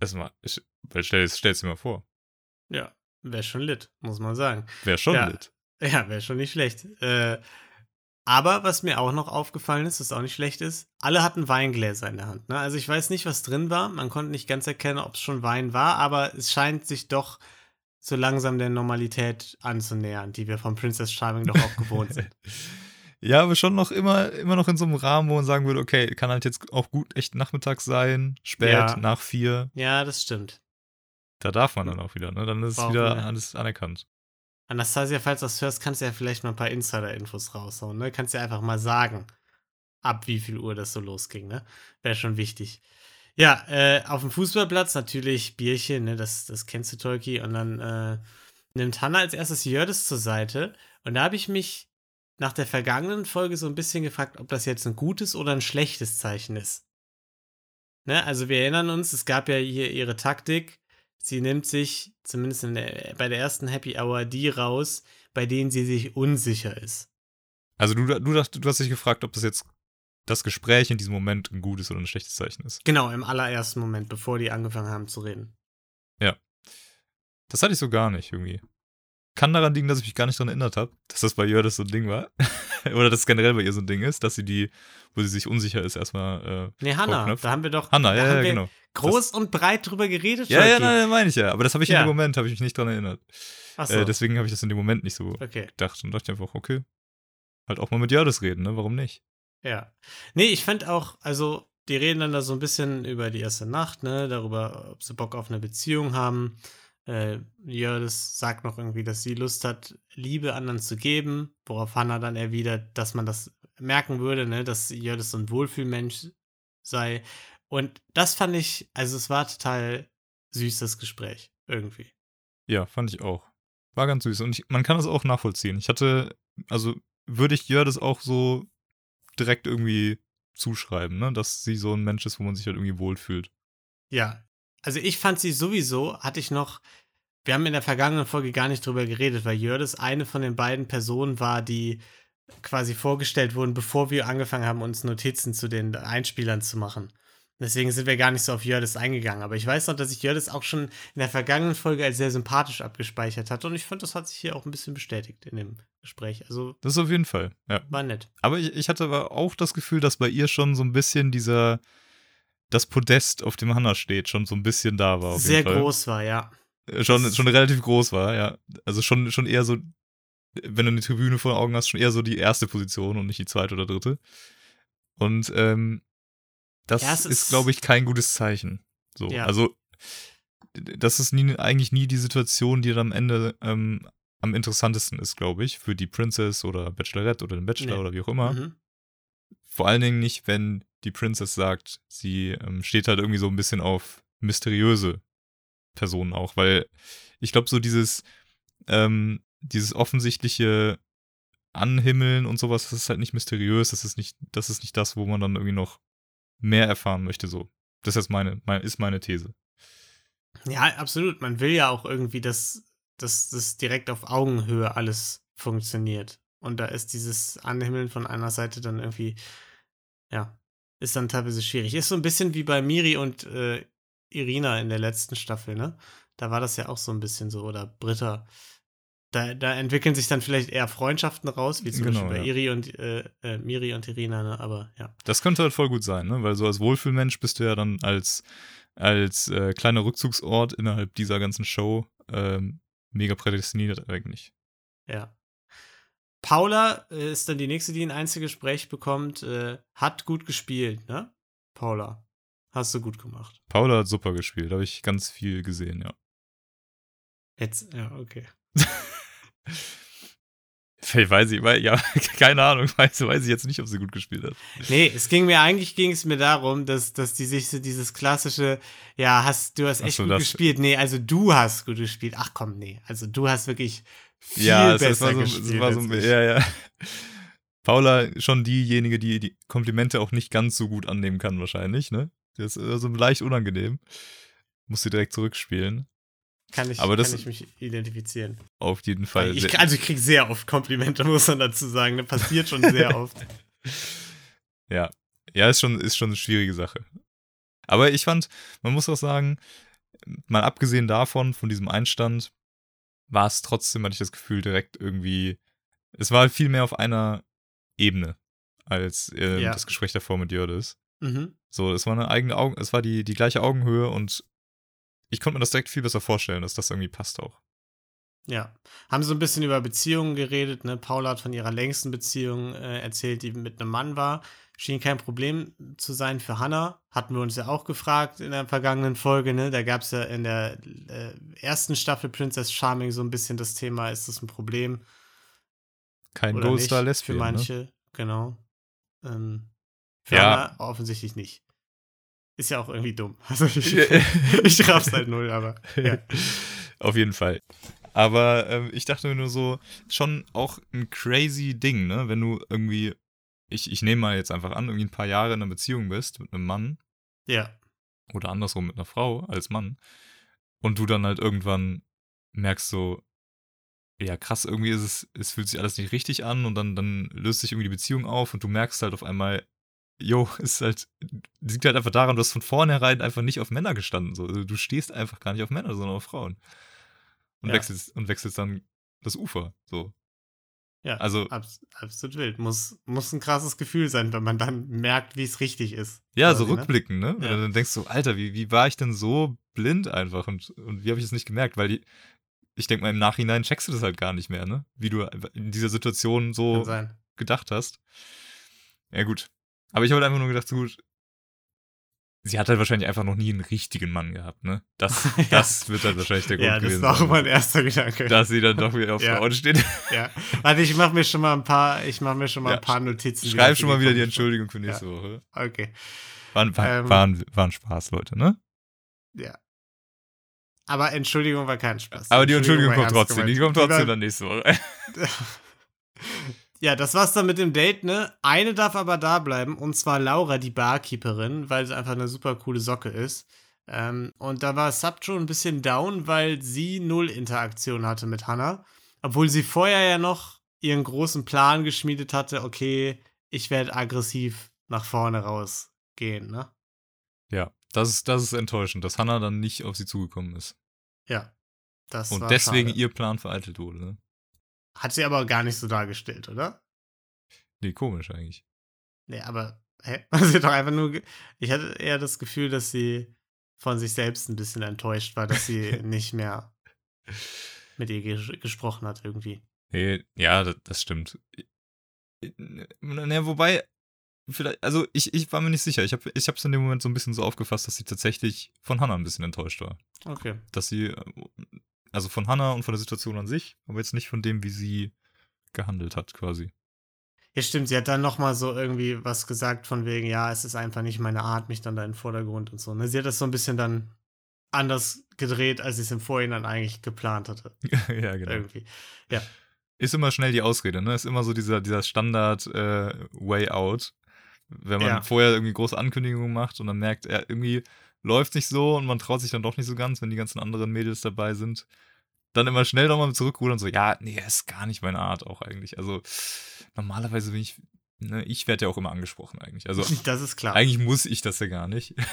erstmal, ich, weil stell, stell's dir mal vor. Ja, wäre schon lit, muss man sagen. Wäre schon Ja. lit. Ja, wäre schon nicht schlecht. Äh, Aber was mir auch noch aufgefallen ist, was auch nicht schlecht ist, alle hatten Weingläser in der Hand. Ne? Also ich weiß nicht, was drin war. Man konnte nicht ganz erkennen, ob es schon Wein war, aber es scheint sich doch so langsam der Normalität anzunähern, die wir von Princess Charming doch auch gewohnt sind. Ja, aber schon noch immer, immer noch in so einem Rahmen, wo man sagen würde, okay, kann halt jetzt auch gut echt nachmittags sein, spät, Ja. nach vier. Ja, das stimmt. Da darf man dann auch wieder, ne? Dann ist es wieder wir. alles anerkannt. Anastasia, falls du das hörst, kannst du ja vielleicht mal ein paar Insider-Infos raushauen, ne? Kannst ja einfach mal sagen, ab wie viel Uhr das so losging, ne? Wäre schon wichtig. Ja, äh, auf dem Fußballplatz natürlich Bierchen, ne? Das, das kennst du, Tolki. Und dann äh, nimmt Hannah als erstes Jördes zur Seite. Und da habe ich mich nach der vergangenen Folge so ein bisschen gefragt, ob das jetzt ein gutes oder ein schlechtes Zeichen ist. Ne? Also wir erinnern uns, es gab ja hier ihre Taktik. Sie nimmt sich, zumindest in der, bei der ersten Happy Hour, die raus, bei denen sie sich unsicher ist. Also du, du, du hast dich gefragt, ob das jetzt das Gespräch in diesem Moment ein gutes oder ein schlechtes Zeichen ist. Genau, im allerersten Moment, bevor die angefangen haben zu reden. Das hatte ich so gar nicht irgendwie. Kann daran liegen, dass ich mich gar nicht daran erinnert habe, dass das bei Jördes so ein Ding war. oder dass es generell bei ihr so ein Ding ist, dass sie die, wo sie sich unsicher ist, erstmal äh, Nee, Hannah, Vorknöpft. da haben wir doch Hannah, da ja, ja, genau. groß und breit drüber geredet. Ja, ja, nein, meine ich ja. Aber das habe ich Ja. in dem Moment, habe ich mich nicht dran erinnert. Ach so. Äh, deswegen habe ich das in dem Moment nicht so okay. gedacht und dachte einfach, okay, halt auch mal mit Jördes reden, ne? Warum nicht? Ja. Nee, ich fand auch, also, die reden dann da so ein bisschen über die erste Nacht, ne, darüber, ob sie Bock auf eine Beziehung haben. Äh, Jördis sagt noch irgendwie, dass sie Lust hat, Liebe anderen zu geben, worauf Hannah dann erwidert, dass man das merken würde, ne, dass Jördis so ein Wohlfühlmensch sei. Und das fand ich, also es war total süßes Gespräch, irgendwie. Ja, fand ich auch. War ganz süß. Und ich, man kann das auch nachvollziehen. Ich hatte, also würde ich Jördes auch so direkt irgendwie zuschreiben, ne? Dass sie so ein Mensch ist, wo man sich halt irgendwie wohlfühlt. Ja, also ich fand sie sowieso, hatte ich noch, wir haben in der vergangenen Folge gar nicht drüber geredet, weil Jördis eine von den beiden Personen war, die quasi vorgestellt wurden, bevor wir angefangen haben, uns Notizen zu den Einspielern zu machen. Deswegen sind wir gar nicht so auf Jördis eingegangen. Aber ich weiß noch, dass ich Jördis auch schon in der vergangenen Folge als sehr sympathisch abgespeichert hatte. Und ich fand, das hat sich hier auch ein bisschen bestätigt in dem Gespräch. Also Das ist auf jeden Fall, ja. war nett. Aber ich, ich hatte aber auch das Gefühl, dass bei ihr schon so ein bisschen dieser, das Podest, auf dem Hannah steht, schon so ein bisschen da war. Sehr groß war, ja. Äh, Schon, schon relativ groß war, ja. Also schon, schon eher so, wenn du eine Tribüne vor Augen hast, schon eher so die erste Position und nicht die zweite oder dritte. Und ähm, das Ja, ist, ist- glaube ich, kein gutes Zeichen. So, Ja. also das ist nie, eigentlich nie die Situation, die dann am Ende ähm, am interessantesten ist, glaube ich, für die Princess oder Bachelorette oder den Bachelor Nee. oder wie auch immer. Mhm. Vor allen Dingen nicht, wenn die Princess sagt, sie ähm, steht halt irgendwie so ein bisschen auf mysteriöse Personen auch, weil ich glaube, so dieses, ähm, dieses offensichtliche Anhimmeln und sowas, das ist halt nicht mysteriös, das ist nicht, das ist nicht das, wo man dann irgendwie noch mehr erfahren möchte, so. Das ist meine, meine ist meine These. Ja, absolut. Man will ja auch irgendwie, dass das direkt auf Augenhöhe alles funktioniert. Und da ist dieses Anhimmeln von einer Seite dann irgendwie, ja, ist dann teilweise schwierig. Ist so ein bisschen wie bei Miri und äh, Irina in der letzten Staffel, ne? Da war das ja auch so ein bisschen so, oder Britta. Da, da entwickeln sich dann vielleicht eher Freundschaften raus, wie zum Genau, Beispiel bei ja. Iri und äh, äh, Miri und Irina, ne? Aber ja. Das könnte halt voll gut sein, ne? Weil so als Wohlfühlmensch bist du ja dann als, als äh, kleiner Rückzugsort innerhalb dieser ganzen Show ähm, mega prädestiniert eigentlich. Ja. Paula äh, ist dann die nächste, die ein Einzelgespräch bekommt. Äh, hat gut gespielt, ne? Paula. Hast du gut gemacht. Paula hat super gespielt, habe ich ganz viel gesehen, ja. Jetzt, ja, okay. Ich weiß ich, weil, ja, keine Ahnung, weiß, weiß ich jetzt nicht, ob sie gut gespielt hat. Nee, es ging mir, eigentlich ging es mir darum, dass, dass die sich so dieses klassische, ja, hast, du hast echt so, gut gespielt. Nee, also du hast gut gespielt. Ach komm, nee. Also du hast wirklich viel ja, es, es besser war so, gespielt. es war so ja, ja. Paula schon diejenige, die die Komplimente auch nicht ganz so gut annehmen kann, wahrscheinlich, ne? Das ist äh, so leicht unangenehm. Muss sie direkt zurückspielen. Kann ich, Aber das- kann ich mich identifizieren. Auf jeden Fall. Ich, also ich kriege sehr oft Komplimente, muss man dazu sagen. Das passiert schon sehr oft. Ja, ja, ist schon, ist schon eine schwierige Sache. Aber ich fand, man muss auch sagen, mal abgesehen davon, von diesem Einstand, war es trotzdem, hatte ich das Gefühl, direkt irgendwie, es war viel mehr auf einer Ebene als äh, Ja. das Gespräch davor mit Jördis. Mhm. So, es war eine eigene Augen, es war die, die gleiche Augenhöhe und ich konnte mir das direkt viel besser vorstellen, dass das irgendwie passt auch. Ja. Haben so ein bisschen über Beziehungen geredet, ne? Paula hat von ihrer längsten Beziehung äh, erzählt, die mit einem Mann war. Schien kein Problem zu sein für Hannah. Hatten wir uns ja auch gefragt in der vergangenen Folge, ne? Da gab es ja in der äh, ersten Staffel Princess Charming so ein bisschen das Thema, ist das ein Problem? Kein oder Goldstar? Lesbian. Für Ne? manche, genau. Ähm, für Ja. Hannah offensichtlich nicht. Ist ja auch irgendwie dumm. Also ich, ich raff's halt null, aber ja. Auf jeden Fall. Aber ähm, ich dachte mir nur so, schon auch ein crazy Ding, ne? Wenn du irgendwie, ich, ich nehme mal jetzt einfach an, irgendwie ein paar Jahre in einer Beziehung bist mit einem Mann Ja, oder andersrum mit einer Frau als Mann und du dann halt irgendwann merkst so, ja krass, irgendwie ist es, es fühlt sich alles nicht richtig an und dann, dann löst sich irgendwie die Beziehung auf und du merkst halt auf einmal, jo, ist halt, liegt halt einfach daran, du hast von vornherein einfach nicht auf Männer gestanden. So. Also du stehst einfach gar nicht auf Männer, sondern auf Frauen. Und Ja. wechselst, und wechselst dann das Ufer. So. ja. Also- abs absolut wild. Muss, muss ein krasses Gefühl sein, wenn man dann merkt, wie es richtig ist. Ja, so ne? rückblicken, ne? Wenn Ja. du dann denkst so, Alter, wie, wie war ich denn so blind einfach und, und wie habe ich es nicht gemerkt? Weil die, ich denke mal, im Nachhinein checkst du das halt gar nicht mehr, ne? Wie du in dieser Situation so gedacht hast. Ja, gut. Aber ich habe halt einfach nur gedacht, so gut, sie hat halt wahrscheinlich einfach noch nie einen richtigen Mann gehabt, ne? Das, Ja. das wird halt wahrscheinlich der Grund Ja, das gewesen war auch sein, mein erster Gedanke. dass sie dann doch wieder auf Ja. Frauen steht. Ja. Warte, ich mache mir schon mal ein paar, ich mache mir schon mal Ja, ein paar Notizen. Schreib schon mal wieder die ist. Entschuldigung für nächste Woche. Okay. War, ein- war, Ähm. war, ein, war ein Spaß, Leute, ne? Ja. Aber Entschuldigung war kein Spaß. Aber die Entschuldigung war kommt trotzdem. Die gemeint. kommt trotzdem dann nächste Woche. Ja, das war's dann mit dem Date, ne? Eine darf aber da bleiben, und zwar Laura, die Barkeeperin, weil sie einfach eine super coole Socke ist. Ähm, und da war Subjo ein bisschen down, weil sie null Interaktion hatte mit Hannah. Obwohl sie vorher ja noch ihren großen Plan geschmiedet hatte, okay, ich werde aggressiv nach vorne rausgehen, ne? Ja, das ist, das ist enttäuschend, dass Hannah dann nicht auf sie zugekommen ist. Ja. Das Und deswegen schade. ihr Plan vereitelt wurde, ne? Hat sie aber gar nicht so dargestellt, oder? Nee, komisch eigentlich. Nee, aber hä? sie hat doch einfach nur. ge- Ich hatte eher das Gefühl, dass sie von sich selbst ein bisschen enttäuscht war, dass sie nicht mehr mit ihr ges gesprochen hat irgendwie. Nee, ja, das, das stimmt. Naja, wobei, vielleicht, also ich, ich war mir nicht sicher. Ich habe ich hab's in dem Moment so ein bisschen so aufgefasst, dass sie tatsächlich von Hannah ein bisschen enttäuscht war. Okay. Dass sie, äh, also von Hannah und von der Situation an sich, aber jetzt nicht von dem, wie sie gehandelt hat, quasi. Ja, stimmt. Sie hat dann nochmal so irgendwie was gesagt von wegen, ja, es ist einfach nicht meine Art, mich dann da in den Vordergrund und so. Ne? Sie hat das so ein bisschen dann anders gedreht, als sie es im Vorhinein eigentlich geplant hatte. ja, genau. Irgendwie. Ist immer schnell die Ausrede, ne? Ist immer so dieser, dieser Standard äh, Way Out. Wenn man Ja. vorher irgendwie große Ankündigungen macht und dann merkt, er irgendwie läuft nicht so und man traut sich dann doch nicht so ganz, wenn die ganzen anderen Mädels dabei sind. Dann immer schnell nochmal zurückrudern und so, ja, nee, ist gar nicht meine Art auch eigentlich. Also normalerweise bin ich, ne, ich werde ja auch immer angesprochen eigentlich. Also Das ist klar. eigentlich muss ich das ja gar nicht.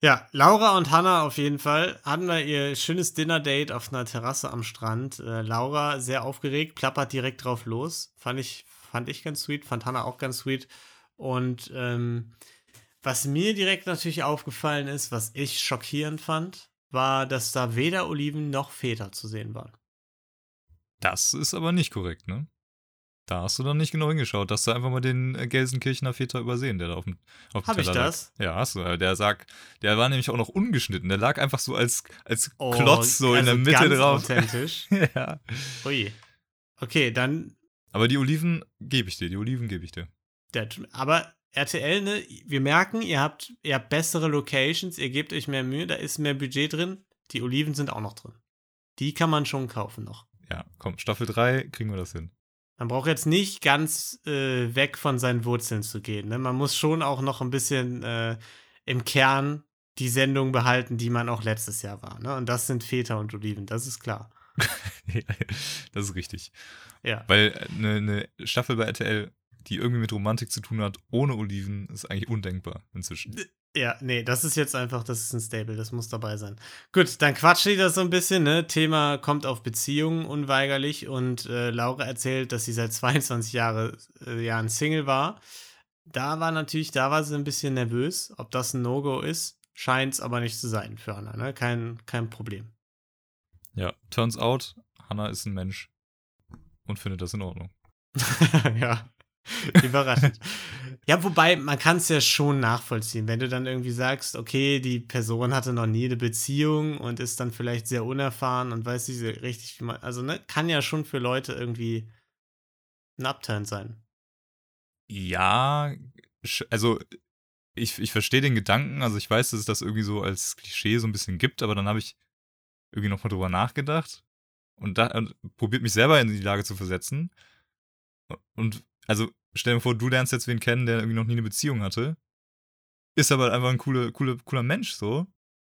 Ja, Laura und Hannah auf jeden Fall hatten wir ihr schönes Dinner-Date auf einer Terrasse am Strand. Äh, Laura sehr aufgeregt, plappert direkt drauf los. Fand ich, fand ich ganz sweet, fand Hannah auch ganz sweet. Und ähm, was mir direkt natürlich aufgefallen ist, was ich schockierend fand, war, dass da weder Oliven noch Feta zu sehen waren. Das ist aber nicht korrekt, ne? Da hast du dann nicht genau hingeschaut. Hast du einfach mal den äh, Gelsenkirchener Väter übersehen, der da auf dem, auf dem Hab ich Teller lag. das? Ja, hast du. Der sag, der war nämlich auch noch ungeschnitten. Der lag einfach so als, als Oh, Klotz so in der also Mitte ganz drauf. authentisch. ja. Ui. Okay, dann Aber die Oliven gebe ich dir. Die Oliven gebe ich dir. Der, aber RTL, ne, wir merken, ihr habt, ihr habt bessere Locations, ihr gebt euch mehr Mühe, da ist mehr Budget drin. Die Oliven sind auch noch drin. Die kann man schon kaufen noch. Ja, komm, Staffel 3 kriegen wir das hin. Man braucht jetzt nicht ganz äh, weg von seinen Wurzeln zu gehen. Ne? Man muss schon auch noch ein bisschen äh, im Kern die Sendung behalten, die man auch letztes Jahr war. Ne? Und das sind Feta und Oliven, das ist klar. das ist richtig. Ja. Weil eine, eine Staffel bei RTL, die irgendwie mit Romantik zu tun hat, ohne Oliven, ist eigentlich undenkbar inzwischen. Ja, nee, das ist jetzt einfach, das ist ein Stable, das muss dabei sein. Gut, dann quatschen die das so ein bisschen, ne? Thema kommt auf Beziehungen unweigerlich und äh, Laura erzählt, dass sie seit 22 Jahre, äh, Jahren Single war. Da war natürlich, da war sie ein bisschen nervös, ob das ein No-Go ist. Scheint es aber nicht zu sein für Hannah, ne? Kein, kein Problem. Ja, turns out, Hannah ist ein Mensch und findet das in Ordnung. ja, überraschend. ja, wobei, man kann es ja schon nachvollziehen, wenn du dann irgendwie sagst, okay, die Person hatte noch nie eine Beziehung und ist dann vielleicht sehr unerfahren und weiß nicht so richtig, wie man, also ne, kann ja schon für Leute irgendwie ein Upturn sein. Ja, also ich, ich verstehe den Gedanken, also ich weiß, dass es das irgendwie so als Klischee so ein bisschen gibt, aber dann habe ich irgendwie nochmal drüber nachgedacht und, da, und probiert mich selber in die Lage zu versetzen. Und also stell dir vor, du lernst jetzt wen kennen, der irgendwie noch nie eine Beziehung hatte, ist aber einfach ein cooler, cooler, cooler Mensch so.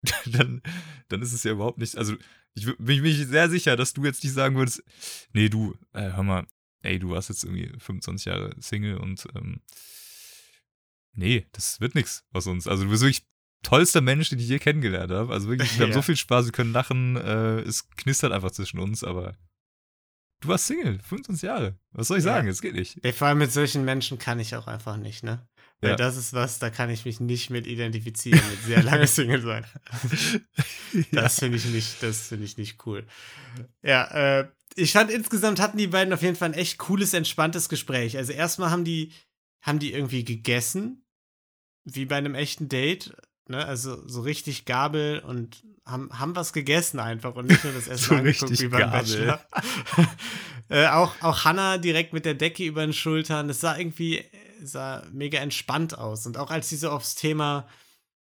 dann, dann ist es ja überhaupt nicht. Also ich bin mir sehr sicher, dass du jetzt nicht sagen würdest, nee, du, äh, hör mal, ey, du warst jetzt irgendwie 25 Jahre Single und ähm, nee, das wird nichts aus uns. Also du bist wirklich tollster Mensch, den ich je kennengelernt habe. Also wirklich, wir haben Ja. so viel Spaß, wir können lachen, äh, es knistert einfach zwischen uns, aber du warst Single, 25 Jahre. Was soll ich Ja. sagen? Es geht nicht. Ey, vor allem mit solchen Menschen kann ich auch einfach nicht, ne? Weil Ja. das ist was, da kann ich mich nicht mit identifizieren, mit sehr lange Single sein. Das finde ich nicht, das finde ich nicht cool. Ja, äh, ich fand insgesamt hatten die beiden auf jeden Fall ein echt cooles, entspanntes Gespräch. Also erstmal haben die, haben die irgendwie gegessen, wie bei einem echten Date, ne? Also so richtig Gabel und haben, haben was gegessen einfach und nicht nur das Essen So angeguckt wie beim Gabel. Bachelor. äh, auch, auch Hannah direkt mit der Decke über den Schultern. Das sah irgendwie sah mega entspannt aus. Und auch als sie so aufs Thema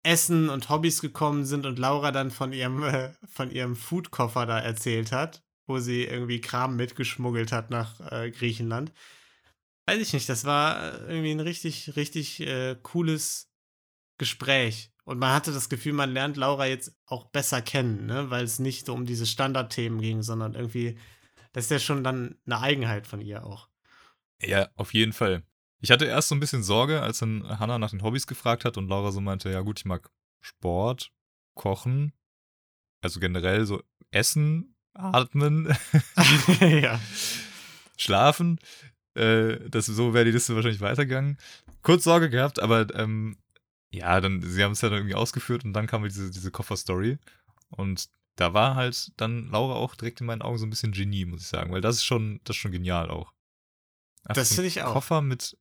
Essen und Hobbys gekommen sind und Laura dann von ihrem, äh, von ihrem Foodkoffer da erzählt hat, wo sie irgendwie Kram mitgeschmuggelt hat nach äh, Griechenland. Weiß ich nicht, das war äh, irgendwie ein richtig, richtig äh, cooles Gespräch. Und man hatte das Gefühl, man lernt Laura jetzt auch besser kennen, ne? weil es nicht so um diese Standardthemen ging, sondern irgendwie, das ist ja schon dann eine Eigenheit von ihr auch. Ja, auf jeden Fall. Ich hatte erst so ein bisschen Sorge, als dann Hannah nach den Hobbys gefragt hat und Laura so meinte, ja gut, ich mag Sport, Kochen, also generell so Essen, Atmen, ja. Schlafen. Äh, das, so wäre die Liste wahrscheinlich weitergegangen. Kurz Sorge gehabt, aber ähm, ja, dann, sie haben es ja dann irgendwie ausgeführt und dann kam diese, diese Kofferstory. Und da war halt dann Laura auch direkt in meinen Augen so ein bisschen Genie, muss ich sagen, weil das ist schon, das ist schon genial auch. Einfach Das finde ich auch. Koffer mit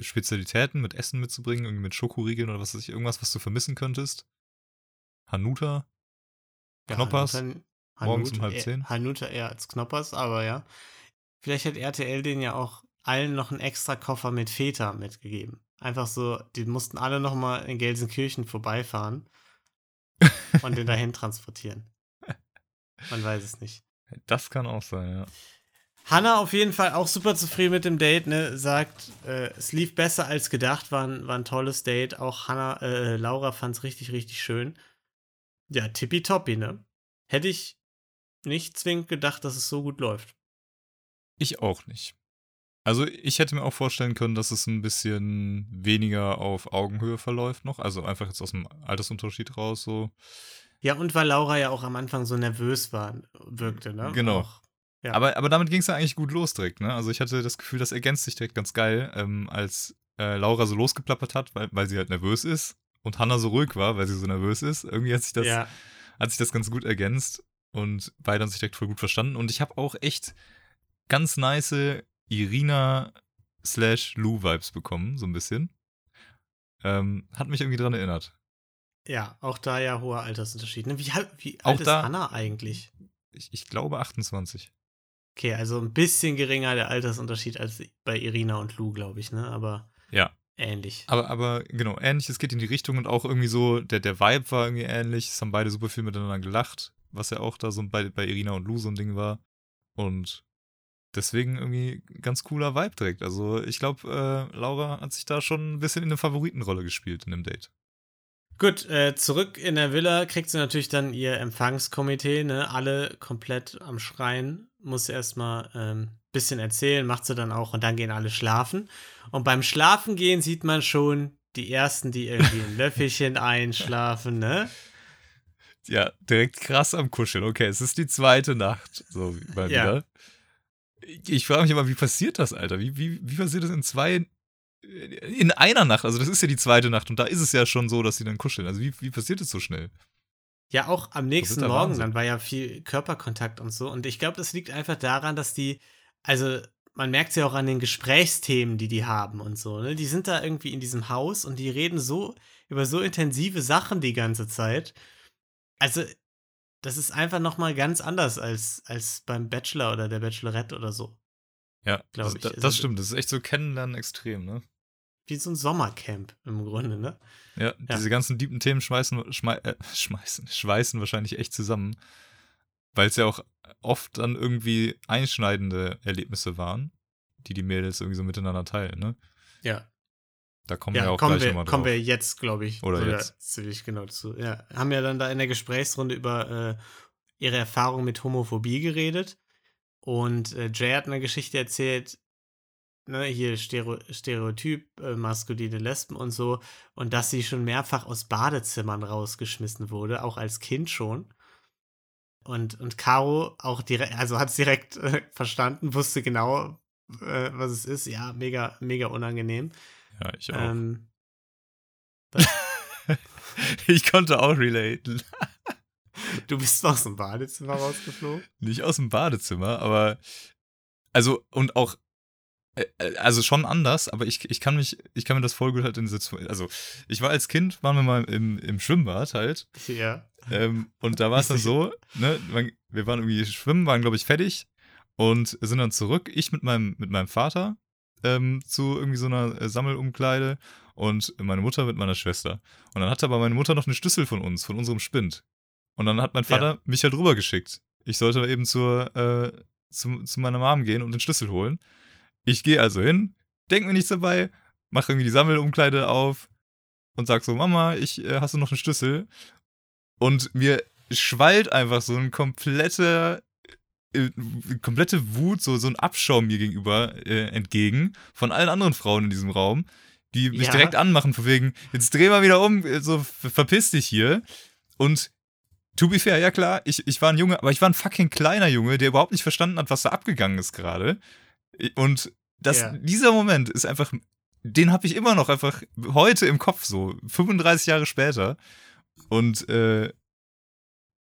Spezialitäten, mit Essen mitzubringen, irgendwie mit Schokoriegeln oder was weiß ich, irgendwas, was du vermissen könntest. Hanuta, Knoppers, Hanuta- morgens um halb zehn. Hanuta eher als Knoppers, aber ja. Vielleicht hat RTL den ja auch allen noch einen extra Koffer mit Feta mitgegeben. Einfach so, die mussten alle noch mal in Gelsenkirchen vorbeifahren und den dahin transportieren. Man weiß es nicht. Das kann auch sein, ja. Hanna auf jeden Fall auch super zufrieden mit dem Date, ne? Sagt, äh, es lief besser als gedacht, war ein, war ein tolles Date. Auch Hanna, äh, Laura fand es richtig, richtig schön. Ja, tippitoppi, ne? Hätte ich nicht zwingend gedacht, dass es so gut läuft. Ich auch nicht. Also ich hätte mir auch vorstellen können, dass es ein bisschen weniger auf Augenhöhe verläuft noch. Also einfach jetzt aus dem Altersunterschied raus so. Ja, und weil Laura ja auch am Anfang so nervös war, wirkte, ne? Genau. Auch, ja. Aber, aber damit ging es ja eigentlich gut los direkt, ne? Also ich hatte das Gefühl, das ergänzt sich direkt ganz geil, ähm, als äh, Laura so losgeplappert hat, weil, weil sie halt nervös ist und Hannah so ruhig war, weil sie so nervös ist. Irgendwie hat sich das, ja. hat sich das ganz gut ergänzt und beide haben sich direkt voll gut verstanden. Und ich habe auch echt ganz nice Irina slash Lou Vibes bekommen, so ein bisschen. Ähm, hat mich irgendwie dran erinnert. ja, auch da ja hoher Altersunterschied. Ne? Wie, al- wie Auch alt ist da- Hanna eigentlich? Ich, ich glaube 28. Okay, also ein bisschen geringer der Altersunterschied als bei Irina und Lou, glaube ich, ne? Aber Ja. ähnlich. Aber, aber genau, ähnliches geht in die Richtung und auch irgendwie so, der, der Vibe war irgendwie ähnlich. Es haben beide super viel miteinander gelacht, was ja auch da so bei, bei Irina und Lou so ein Ding war. Und deswegen irgendwie ganz cooler Vibe direkt. Also ich glaube, äh, Laura hat sich da schon ein bisschen in eine Favoritenrolle gespielt in dem Date. Gut, äh, zurück in der Villa kriegt sie natürlich dann ihr Empfangskomitee, ne? Alle komplett am Schreien. Muss erstmal ähm, bisschen erzählen, macht sie dann auch und dann gehen alle schlafen. Und beim Schlafengehen sieht man schon die ersten, die irgendwie ein Löffelchen einschlafen, ne? Ja, direkt krass am Kuscheln. Okay, es ist die zweite Nacht. So mal Ja. wieder. Ich, frage mich immer, wie passiert das, Alter? Wie, wie, wie passiert das in zwei. In einer Nacht? Also, das ist ja die zweite Nacht und da ist es ja schon so, dass sie dann kuscheln. Also, wie, wie passiert das so schnell? Ja, auch am nächsten Morgen, Wahnsinn. dann war ja viel Körperkontakt und so. Und ich glaube, das liegt einfach daran, dass die, also man merkt es ja auch an den Gesprächsthemen, die die haben und so. Ne? Die sind da irgendwie in diesem Haus und die reden so über so intensive Sachen die ganze Zeit. Also, das ist einfach nochmal ganz anders als, als beim Bachelor oder der Bachelorette oder so. Ja, Glaub das, ich. das, Also, das stimmt. Das ist echt so Kennenlernen extrem, ne? Wie so ein Sommercamp im Grunde, ne? Ja, diese ganzen deepen Themen schmeißen, schmei äh, schmeißen, schweißen wahrscheinlich echt zusammen. Weil es ja auch oft dann irgendwie einschneidende Erlebnisse waren, die die Mädels irgendwie so miteinander teilen, ne? Ja. Da kommen wir Ja, auch kommen, gleich wir, nochmal drauf. kommen wir jetzt, glaube ich. Oder sogar jetzt. Ziemlich genau zu. Ja, haben ja dann da in der Gesprächsrunde über äh, ihre Erfahrung mit Homophobie geredet. Und äh, Jay hat eine Geschichte erzählt, ne, hier Stereo Stereotyp, äh, maskuline Lesben und so. Und dass sie schon mehrfach aus Badezimmern rausgeschmissen wurde, auch als Kind schon. Und, und Caro auch direkt, also hat es direkt verstanden, wusste genau, äh, was es ist. Ja, mega, mega unangenehm. Ja, ich auch. Ähm, ich konnte auch relaten. Du bist aus dem Badezimmer rausgeflogen? Nicht aus dem Badezimmer, aber also und auch äh, äh, also schon anders, aber ich, ich kann mich, ich kann mir das voll gut halt in Situation. Also, ich war als Kind, waren wir mal im, im Schwimmbad halt. Ja. Ähm, und da war es dann so, ne, wir waren irgendwie schwimmen, waren, glaube ich, fertig und sind dann zurück, ich mit meinem, mit meinem Vater ähm, zu irgendwie so einer äh, Sammelumkleide und meine Mutter mit meiner Schwester. Und dann hatte aber meine Mutter noch einen Schlüssel von uns, von unserem Spind. Und dann hat mein Vater Ja. mich halt rübergeschickt. Ich sollte eben zur, äh, zu, zu meiner Mom gehen und den Schlüssel holen. Ich gehe also hin, denk mir nichts dabei, mache irgendwie die Sammelumkleide auf und sag so, Mama, ich äh, hast du noch einen Schlüssel? Und mir schwallt einfach so ein kompletter äh, komplette Wut, so, so ein Abschaum mir gegenüber äh, entgegen von allen anderen Frauen in diesem Raum, die mich Ja. direkt anmachen, von wegen, jetzt dreh mal wieder um, äh, so ver- verpiss dich hier. Und to be fair, ja klar, ich, ich war ein Junge, aber ich war ein fucking kleiner Junge, der überhaupt nicht verstanden hat, was da abgegangen ist gerade. Und das, Ja. dieser Moment ist einfach, den habe ich immer noch einfach heute im Kopf so, 35 Jahre später. Und äh,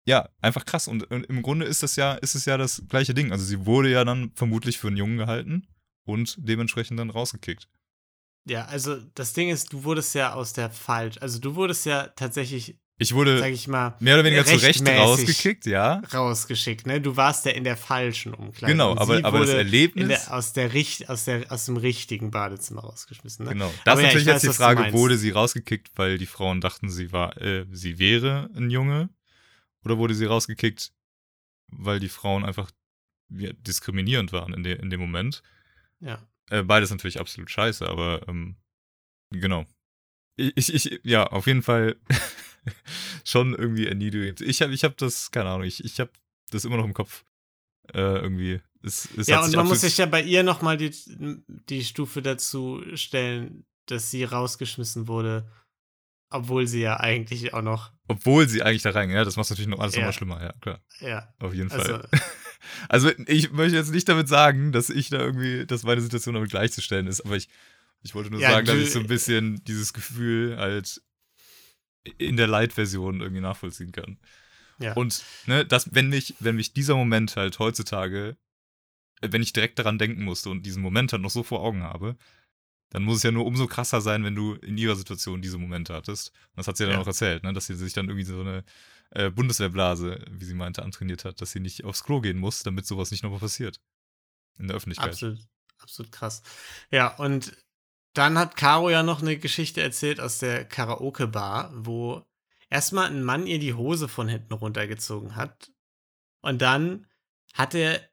ja, einfach krass. Und, im Grunde ist das ja, ist es ja das gleiche Ding. Also sie wurde ja dann vermutlich für einen Jungen gehalten und dementsprechend dann rausgekickt. Ja, also das Ding ist, du wurdest ja aus der falsch, also du wurdest ja tatsächlich, Ich wurde sag ich mal, mehr oder weniger zu Recht rausgekickt, ja. rausgeschickt, ne? Du warst ja in der falschen Umkleide. Genau, aber, aber das Erlebnis. der, aus, der, Richt- aus, der, aus dem richtigen Badezimmer rausgeschmissen, ne? Genau. Das Aber ist ja, natürlich ich jetzt weiß, die Frage, wurde sie rausgekickt, weil die Frauen dachten, sie war, äh, sie wäre ein Junge? Oder wurde sie rausgekickt, weil die Frauen einfach ja, diskriminierend waren in, de, in dem Moment? Ja. Äh, beides natürlich absolut scheiße, aber ähm, genau. Ich, ich, ja, auf jeden Fall schon irgendwie erniedrigend. Ich habe ich hab das, keine Ahnung, ich, ich habe das immer noch im Kopf. Äh, irgendwie. Es, es ja, und man muss sich ja bei ihr nochmal die, die Stufe dazu stellen, dass sie rausgeschmissen wurde, obwohl sie ja eigentlich auch noch, Obwohl sie eigentlich da reingehen, ja, das macht natürlich noch alles Ja. nochmal schlimmer, ja, klar. ja, Auf jeden also, Fall. Also ich möchte jetzt nicht damit sagen, dass ich da irgendwie, dass meine Situation damit gleichzustellen ist, aber ich, ich wollte nur Ja, sagen, dass ich so ein bisschen dieses Gefühl halt in der Light-Version irgendwie nachvollziehen kann. ja. Und ne, das, wenn mich, wenn mich dieser Moment halt heutzutage, wenn ich direkt daran denken musste und diesen Moment halt noch so vor Augen habe, dann muss es ja nur umso krasser sein, wenn du in ihrer Situation diese Momente hattest. Und das hat sie ja dann Ja. auch erzählt, ne, dass sie sich dann irgendwie so eine äh, Bundeswehrblase, wie sie meinte, antrainiert hat, dass sie nicht aufs Klo gehen muss, damit sowas nicht nochmal passiert. In der Öffentlichkeit. Absolut, absolut krass. Ja, und dann hat Caro ja noch eine Geschichte erzählt aus der Karaoke-Bar, wo erstmal ein Mann ihr die Hose von hinten runtergezogen hat. Und dann hat er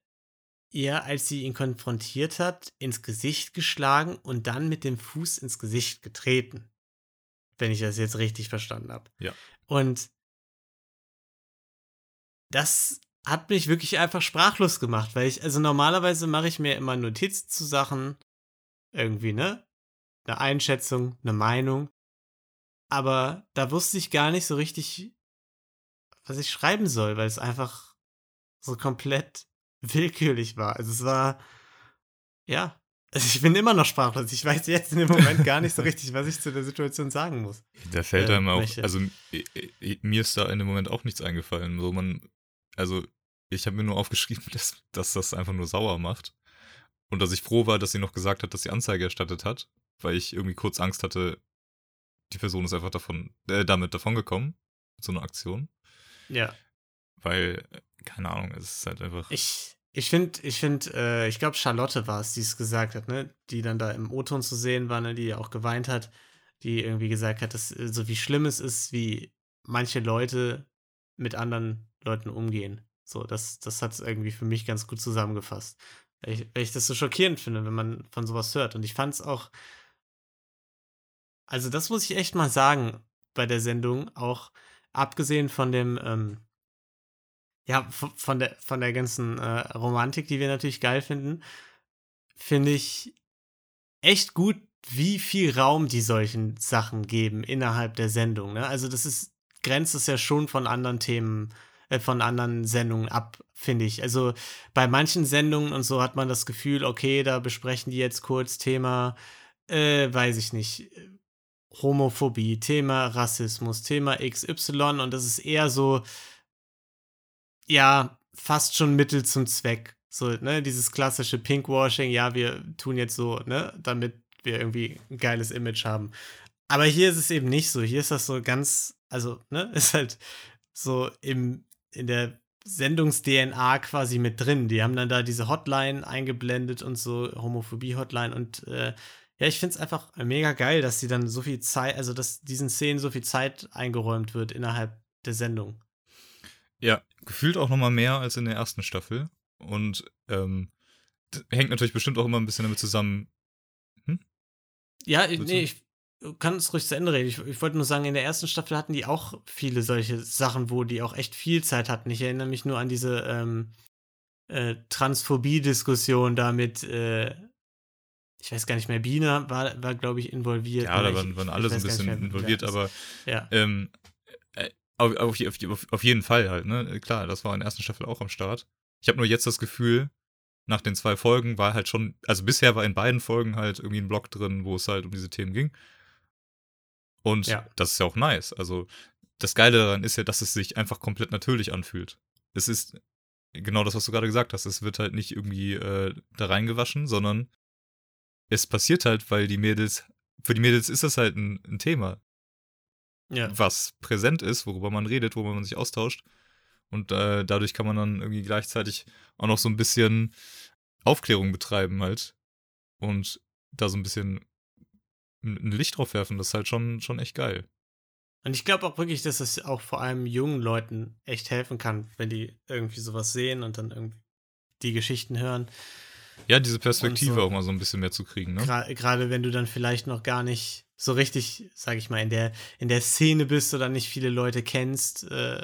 ihr, als sie ihn konfrontiert hat, ins Gesicht geschlagen und dann mit dem Fuß ins Gesicht getreten. Wenn ich das jetzt richtig verstanden habe. Ja. Und das hat mich wirklich einfach sprachlos gemacht, weil ich, also normalerweise mache ich mir immer Notizen zu Sachen, irgendwie, ne? Eine Einschätzung, eine Meinung. aber da wusste ich gar nicht so richtig, was ich schreiben soll, weil es einfach so komplett willkürlich war. Also es war, ja, also ich bin immer noch sprachlos. Ich weiß jetzt in dem Moment gar nicht so richtig, was ich zu der Situation sagen muss. Da fällt Äh, einem auch, welche? also mir ist da in dem Moment auch nichts eingefallen. So man, also ich habe mir nur aufgeschrieben, dass, dass das einfach nur sauer macht. Und dass ich froh war, dass sie noch gesagt hat, dass sie Anzeige erstattet hat, weil ich irgendwie kurz Angst hatte, die Person ist einfach davon, äh, damit davongekommen, mit so einer Aktion. Ja. Weil, äh, keine Ahnung, es ist halt einfach. Ich, ich finde, ich finde, äh, ich glaube, Charlotte war es, die es gesagt hat, ne? Die dann da im O-Ton zu sehen war, ne? Die auch geweint hat, die irgendwie gesagt hat, dass äh, so wie schlimm es ist, wie manche Leute mit anderen Leuten umgehen. So, das, das hat es irgendwie für mich ganz gut zusammengefasst. Weil ich, weil ich das so schockierend finde, wenn man von sowas hört. Und ich fand es auch, also das muss ich echt mal sagen bei der Sendung, auch abgesehen von dem, ähm, ja, von der, von der ganzen äh, Romantik, die wir natürlich geil finden, finde ich echt gut, wie viel Raum die solchen Sachen geben innerhalb der Sendung. Ne? Also das ist, grenzt es ja schon von anderen Themen, äh, von anderen Sendungen ab, finde ich. Also bei manchen Sendungen und so hat man das Gefühl, okay, da besprechen die jetzt kurz Thema, äh, weiß ich nicht, Homophobie, Thema Rassismus, Thema XY und das ist eher so, ja, fast schon Mittel zum Zweck. So, ne, dieses klassische Pinkwashing, ja, wir tun jetzt so, ne, damit wir irgendwie ein geiles Image haben. Aber hier ist es eben nicht so. Hier ist das so ganz, also, ne, ist halt so im, in der Sendungs-DNA quasi mit drin. Die haben dann da diese Hotline eingeblendet und so, Homophobie-Hotline und äh, ja, ich finde es einfach mega geil, dass die dann so viel Zeit, also dass diesen Szenen so viel Zeit eingeräumt wird innerhalb der Sendung. Ja, gefühlt auch nochmal mehr als in der ersten Staffel. Und ähm, hängt natürlich bestimmt auch immer ein bisschen damit zusammen. Ja, ich- nee, ich kann es ruhig zu Ende reden. Ich, ich wollte nur sagen, in der ersten Staffel hatten die auch viele solche Sachen, wo die auch echt viel Zeit hatten. Ich erinnere mich nur an diese ähm, äh, Transphobie-Diskussion da mit, äh, ich weiß gar nicht mehr, Biene war, war glaube ich, involviert. Ja, da waren, waren alle so ein bisschen involviert, aber Ja, ähm, äh, auf, auf, auf, auf jeden Fall halt, ne? Klar, das war in der ersten Staffel auch am Start. Ich habe nur jetzt das Gefühl, nach den zwei Folgen war halt schon, also bisher war in beiden Folgen halt irgendwie ein Blog drin, wo es halt um diese Themen ging. Und Ja. das ist ja auch nice. Also das Geile daran ist ja, dass es sich einfach komplett natürlich anfühlt. Es ist genau das, was du gerade gesagt hast. Es wird halt nicht irgendwie äh, da reingewaschen, sondern es passiert halt, weil die Mädels, für die Mädels ist das halt ein, ein Thema ja. was präsent ist, worüber man redet, worüber man sich austauscht. Und äh, dadurch kann man dann irgendwie gleichzeitig auch noch so ein bisschen Aufklärung betreiben halt. Und da so ein bisschen ein Licht drauf werfen. Das ist halt schon, schon echt geil. Und ich glaube auch wirklich, dass es auch vor allem jungen Leuten echt helfen kann, wenn die irgendwie sowas sehen und dann irgendwie die Geschichten hören. Ja, diese Perspektive so. auch mal so ein bisschen mehr zu kriegen, ne? Gerade wenn du dann vielleicht noch gar nicht so richtig, sag ich mal, in der, in der Szene bist oder nicht viele Leute kennst, äh,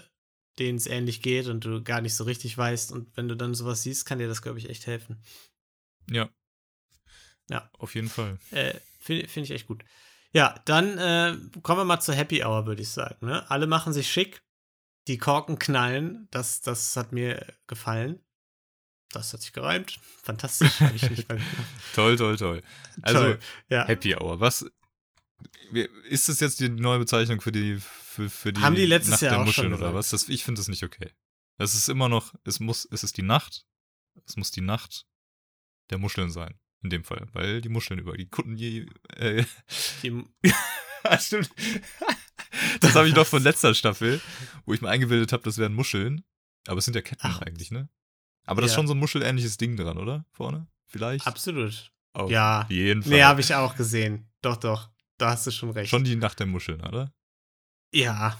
denen es ähnlich geht und du gar nicht so richtig weißt. Und wenn du dann sowas siehst, kann dir das, glaube ich, echt helfen. Ja. Ja. Auf jeden Fall. Äh, Finde find ich echt gut. Ja, dann äh, kommen wir mal zur Happy Hour, würde ich sagen. Ne? Alle machen sich schick, die Korken knallen, das, das hat mir gefallen. Das hat sich gereimt. Fantastisch. Toll, toll, toll. Also, Toll. ja. Happy Hour. Was ist das jetzt die neue Bezeichnung für die für, für die Haben die letztes Nacht Jahr der auch Muscheln schon oder was? Das, ich finde das nicht okay. Es ist immer noch, es muss, es ist die Nacht. Es muss die Nacht der Muscheln sein. In dem Fall, weil die Muscheln über die Kunden je, äh, Die, stimmt. Das habe ich noch von letzter Staffel, wo ich mir eingebildet habe, das wären Muscheln. Aber es sind ja Ketten Ach. eigentlich, ne? Aber das ist Ja. schon so ein muschelähnliches Ding dran, oder? Vorne? Vielleicht? absolut. Auf Ja. jeden Fall. Nee, habe ich auch gesehen. Doch, doch. Da hast du schon recht. Schon die Nacht der Muscheln, oder? Ja.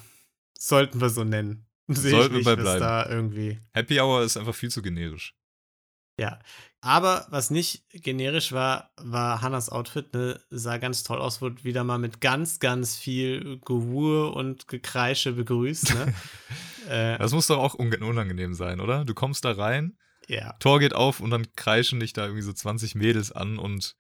Sollten wir so nennen. Sehe ich Sollten wir nicht, bei dass bleiben. da irgendwie. Happy Hour ist einfach viel zu generisch. Ja. Aber was nicht generisch war, war Hannas Outfit. Ne? Sah ganz toll aus, wurde wieder mal mit ganz, ganz viel Gewur und Gekreische begrüßt. Ne? äh, Das muss doch auch unangenehm sein, oder? Du kommst da rein, ja. Tor geht auf und dann kreischen dich da irgendwie so 20 Mädels an und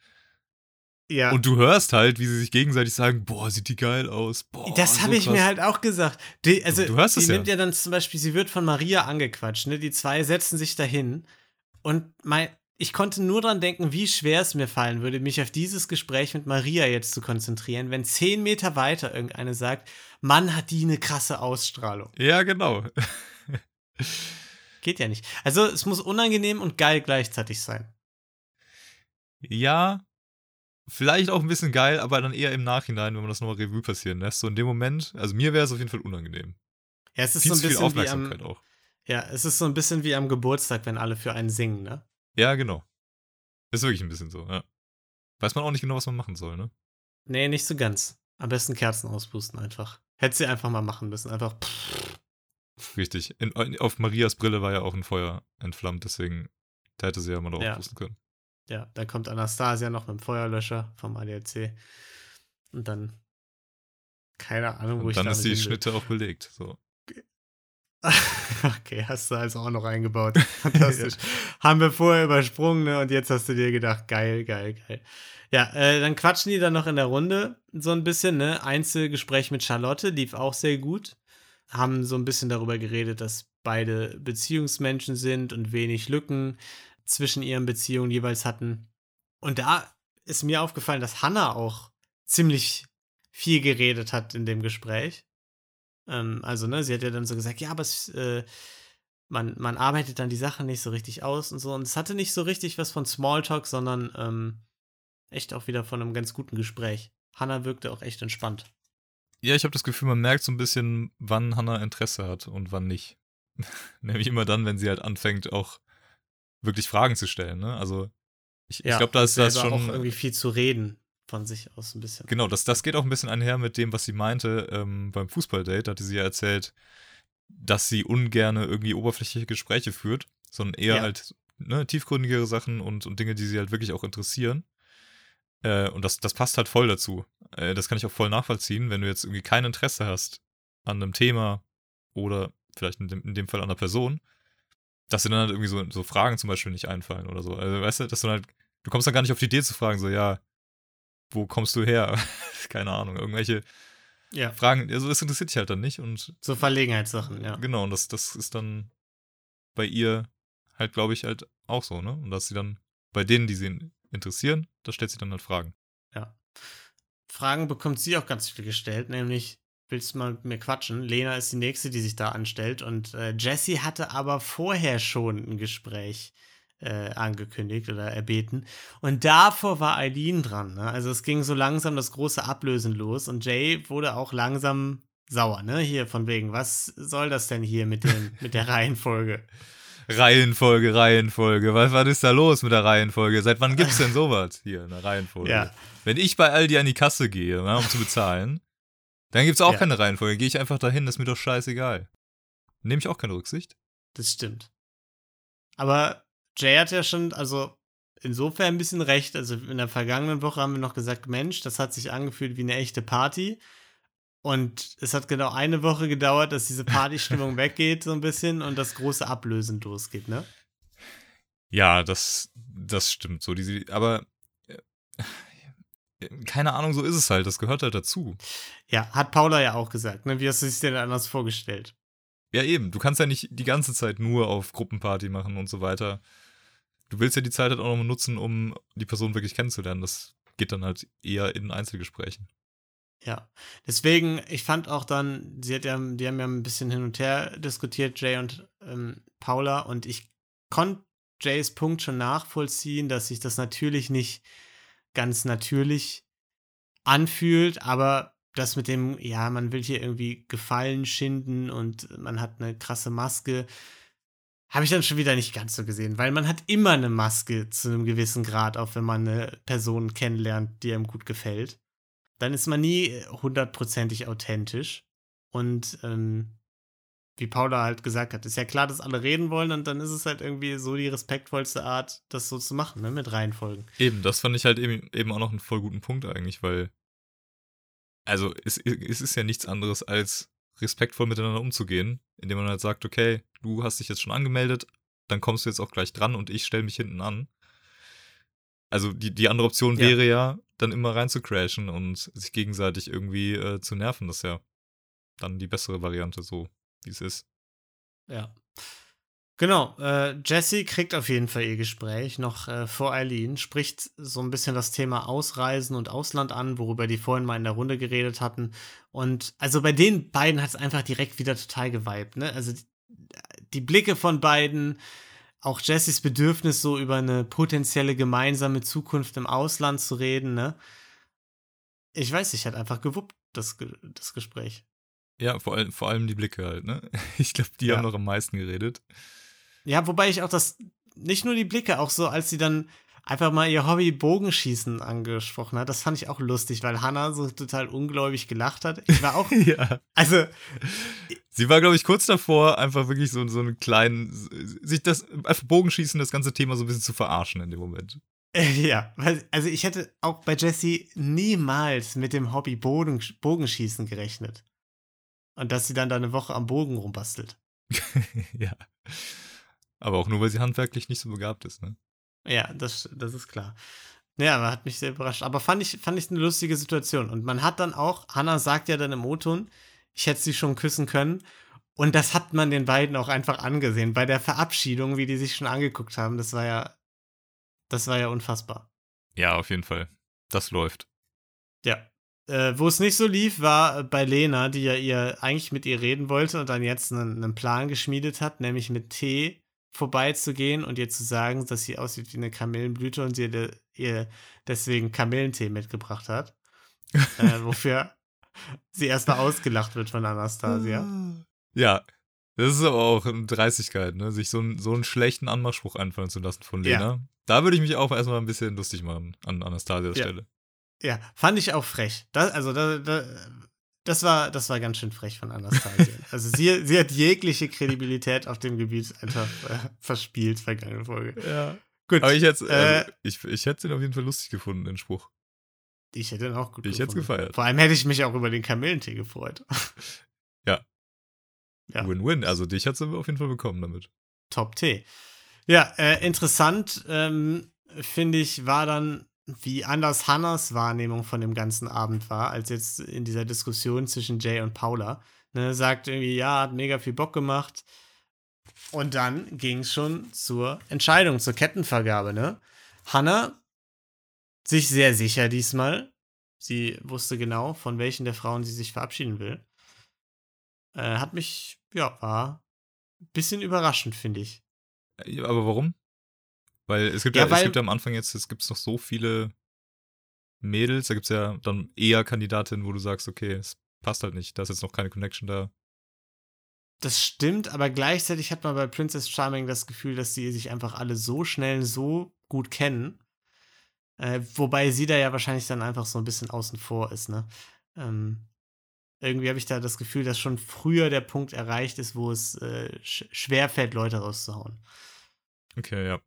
Ja. Und du hörst halt, wie sie sich gegenseitig sagen, boah, sieht die geil aus. Boah, Das so habe ich krass. mir halt auch gesagt. Die, also, Du hörst die es ja. nimmt ja dann zum Beispiel, sie wird von Maria angequatscht, ne? Die zwei setzen sich dahin. Und mein, ich konnte nur dran denken, wie schwer es mir fallen würde, mich auf dieses Gespräch mit Maria jetzt zu konzentrieren, wenn zehn Meter weiter irgendeine sagt, Mann, hat die eine krasse Ausstrahlung. Ja, genau. Geht ja nicht. Also, es muss unangenehm und geil gleichzeitig sein. Ja, vielleicht auch ein bisschen geil, aber dann eher im Nachhinein, wenn man das nochmal Revue passieren lässt. So in dem Moment, also mir wäre es auf jeden Fall unangenehm. Ja, es ist Viel so ein bisschen wie am, Aufmerksamkeit auch. ja, es ist so ein bisschen wie am Geburtstag, wenn alle für einen singen, ne? Ja, genau. Ist wirklich ein bisschen so, ja. Weiß man auch nicht genau, was man machen soll, ne? Nee, nicht so ganz. Am besten Kerzen auspusten einfach. Hätte sie einfach mal machen müssen. Einfach. Pff. Richtig. In, auf Marias Brille war ja auch ein Feuer entflammt, deswegen da hätte sie ja mal drauf Ja. pusten können. Ja, dann kommt Anastasia noch mit dem Feuerlöscher vom ADAC. Und dann. Keine Ahnung, wo Und ich dann ist die. Schnitte auch belegt. So. okay, hast du also auch noch eingebaut. Fantastisch. Haben wir vorher übersprungen, ne? Und jetzt hast du dir gedacht, geil, geil, geil. Ja, äh, dann quatschen die dann noch in der Runde so ein bisschen, ne? Einzelgespräch mit Charlotte lief auch sehr gut. Haben so ein bisschen darüber geredet, dass beide Beziehungsmenschen sind und wenig Lücken zwischen ihren Beziehungen jeweils hatten. Und da ist mir aufgefallen, dass Hannah auch ziemlich viel geredet hat in dem Gespräch. Ähm, also, ne, sie hat ja dann so gesagt, ja, aber es, äh, man, man arbeitet dann die Sachen nicht so richtig aus und so. Und es hatte nicht so richtig was von Smalltalk, sondern ähm, echt auch wieder von einem ganz guten Gespräch. Hannah wirkte auch echt entspannt. Ja, ich habe das Gefühl, man merkt so ein bisschen, wann Hannah Interesse hat und wann nicht. Nämlich immer dann, wenn sie halt anfängt, auch wirklich Fragen zu stellen. Ne? Also ich, ich glaube, da ist das schon. auch irgendwie viel zu reden von sich aus ein bisschen. Genau, das, das geht auch ein bisschen einher mit dem, was sie meinte ähm, beim Fußballdate. Da hatte sie ja erzählt, dass sie ungerne irgendwie oberflächliche Gespräche führt, sondern eher Ja. halt ne, tiefgründigere Sachen und, und Dinge, die sie halt wirklich auch interessieren. Äh, und das, das passt halt voll dazu. Äh, das kann ich auch voll nachvollziehen, wenn du jetzt irgendwie kein Interesse hast an einem Thema oder vielleicht in dem, in dem Fall an einer Person, dass dir dann halt irgendwie so, so Fragen zum Beispiel nicht einfallen oder so. Also weißt du, dass du halt, du kommst dann gar nicht auf die Idee zu fragen, so, ja, wo kommst du her? Keine Ahnung, irgendwelche Ja, Fragen, also das interessiert dich halt dann nicht und so Verlegenheitssachen, ja. genau, und das, das ist dann bei ihr halt, glaube ich, halt auch so, ne? Und dass sie dann bei denen, die sie interessieren, da stellt sie dann halt Fragen. Fragen bekommt sie auch ganz viel gestellt, nämlich, willst du mal mit mir quatschen? Lena ist die nächste, die sich da anstellt und äh, Jessie hatte aber vorher schon ein Gespräch äh, angekündigt oder erbeten und davor war Eileen dran. Ne? Also es ging so langsam das große Ablösen los und Jay wurde auch langsam sauer, ne? Hier von wegen, was soll das denn hier mit, dem, mit der Reihenfolge? Reihenfolge, Reihenfolge. Was, was ist da los mit der Reihenfolge? Seit wann gibt's denn sowas hier in der Reihenfolge? Ja. Wenn ich bei Aldi an die Kasse gehe, ne, um zu bezahlen, dann gibt's auch Ja. keine Reihenfolge. Gehe ich einfach dahin, ist mir doch scheißegal. Nehme ich auch keine Rücksicht. Das stimmt. Aber Jay hat ja schon, also insofern ein bisschen recht. Also in der vergangenen Woche haben wir noch gesagt, Mensch, das hat sich angefühlt wie eine echte Party. Und es hat genau eine Woche gedauert, dass diese Partystimmung weggeht, so ein bisschen, und das große Ablösen losgeht, ne? Ja, das, das stimmt so. Diese, aber äh, keine Ahnung, so ist es halt. Das gehört halt dazu. Ja, hat Paula ja auch gesagt, ne? Wie hast du es dir denn anders vorgestellt? Ja, eben. Du kannst ja nicht die ganze Zeit nur auf Gruppenparty machen und so weiter. Du willst ja die Zeit halt auch nochmal nutzen, um die Person wirklich kennenzulernen. Das geht dann halt eher in Einzelgesprächen. Ja, deswegen, ich fand auch dann, sie hat ja, die haben ja ein bisschen hin und her diskutiert, Jay und ähm, Paula, und ich konnte Jays Punkt schon nachvollziehen, dass sich das natürlich nicht ganz natürlich anfühlt, aber das mit dem, ja, man will hier irgendwie Gefallen schinden und man hat eine krasse Maske, habe ich dann schon wieder nicht ganz so gesehen, weil man hat immer eine Maske zu einem gewissen Grad, auch wenn man eine Person kennenlernt, die einem gut gefällt dann ist man nie hundertprozentig authentisch. Und ähm, wie Paula halt gesagt hat, ist ja klar, dass alle reden wollen und dann ist es halt irgendwie so die respektvollste Art, das so zu machen, ne, mit Reihenfolgen. Eben, das fand ich halt eben, eben auch noch einen voll guten Punkt eigentlich, weil also es, es ist ja nichts anderes als respektvoll miteinander umzugehen, indem man halt sagt, okay, du hast dich jetzt schon angemeldet, dann kommst du jetzt auch gleich dran und ich stelle mich hinten an. Also die, die andere Option Ja. wäre ja, dann immer rein zu crashen und sich gegenseitig irgendwie äh, zu nerven. Das ist ja dann die bessere Variante, so wie es ist. Ja. Genau, äh, Jessie kriegt auf jeden Fall ihr Gespräch noch äh, vor Eileen, spricht so ein bisschen das Thema Ausreisen und Ausland an, worüber die vorhin mal in der Runde geredet hatten. Und also bei den beiden hat es einfach direkt wieder total geweibt, ne? Also die, die Blicke von beiden, auch Jessies Bedürfnis, so über eine potenzielle gemeinsame Zukunft im Ausland zu reden, ne? Ich weiß nicht, hat einfach gewuppt, das, das Gespräch. Ja, vor, allem vor allem die Blicke halt, ne? Ich glaube, die Ja. haben noch am meisten geredet. Ja, wobei ich auch das, nicht nur die Blicke, auch so, als sie dann einfach mal ihr Hobby Bogenschießen angesprochen hat, das fand ich auch lustig, weil Hannah so total ungläubig gelacht hat. Ich war auch, ja. also, Sie war, glaube ich, kurz davor, einfach wirklich so, so einen kleinen, sich das, einfach Bogenschießen, das ganze Thema so ein bisschen zu verarschen in dem Moment. ja, weil, also ich hätte auch bei Jessie niemals mit dem Hobby Bogen, Bogenschießen gerechnet. Und dass sie dann da eine Woche am Bogen rumbastelt. ja. Aber auch nur, weil sie handwerklich nicht so begabt ist, ne? Ja, das, das ist klar. Ja, hat mich sehr überrascht. Aber fand ich, fand ich eine lustige Situation. Und man hat dann auch, Hannah sagt ja dann im O-Ton, ich hätte sie schon küssen können. Und das hat man den beiden auch einfach angesehen. Bei der Verabschiedung, wie die sich schon angeguckt haben, das war ja, das war ja unfassbar. Ja, auf jeden Fall. Das läuft. Ja. Äh, Wo es nicht so lief, war bei Lena, die ja ihr eigentlich mit ihr reden wollte und dann jetzt einen, einen Plan geschmiedet hat, nämlich mit Tee vorbeizugehen und ihr zu sagen, dass sie aussieht wie eine Kamillenblüte und sie de, ihr deswegen Kamillentee mitgebracht hat. äh, wofür sie erstmal ausgelacht wird von Anastasia. Ja. Das ist aber auch eine Dreistigkeit, ne? Sich so, einen- so einen schlechten Anmachspruch einfallen zu lassen von Ja. Lena. Da würde ich mich auch erstmal ein bisschen lustig machen an Anastasias Ja. Stelle. Ja, fand ich auch frech. Das, also, da, da, das, war, das war ganz schön frech von Anastasia. also, sie, sie hat jegliche Kredibilität auf dem Gebiet einfach äh, verspielt, vergangene Folge. Ja. Gut. Aber ich hätte Äh, äh, ich, ich hätte ihn auf jeden Fall lustig gefunden, den Spruch. Ich hätte ihn auch gut Ich hätte es gefunden. gefeiert. Vor allem hätte ich mich auch über den Kamillentee gefreut. Ja. Ja. Win-win. Also dich hat sie auf jeden Fall bekommen damit. Top-Tee. Ja, äh, interessant, ähm, finde ich, war dann, wie anders Hannas Wahrnehmung von dem ganzen Abend war, als jetzt in dieser Diskussion zwischen Jay und Paula. Ne, sagt irgendwie, ja, hat mega viel Bock gemacht. Und dann ging es schon zur Entscheidung, zur Kettenvergabe, ne? Hannah sich sehr sicher diesmal. Sie wusste genau, von welchen der Frauen sie sich verabschieden will. Äh, hat mich, ja, war ein bisschen überraschend, finde ich. Äh, Aber warum? Weil es gibt Ja, ja, es gibt ja am Anfang jetzt, es gibt noch so viele Mädels, da gibt es ja dann eher Kandidatinnen, wo du sagst, okay, es passt halt nicht, da ist jetzt noch keine Connection da. Das stimmt, aber gleichzeitig hat man bei Princess Charming das Gefühl, dass die sich einfach alle so schnell so gut kennen. Äh, wobei sie da ja wahrscheinlich dann einfach so ein bisschen außen vor ist, ne? Ähm, irgendwie habe ich da das Gefühl, dass schon früher der Punkt erreicht ist, wo es äh, sch schwerfällt, Leute rauszuhauen. Okay, ja.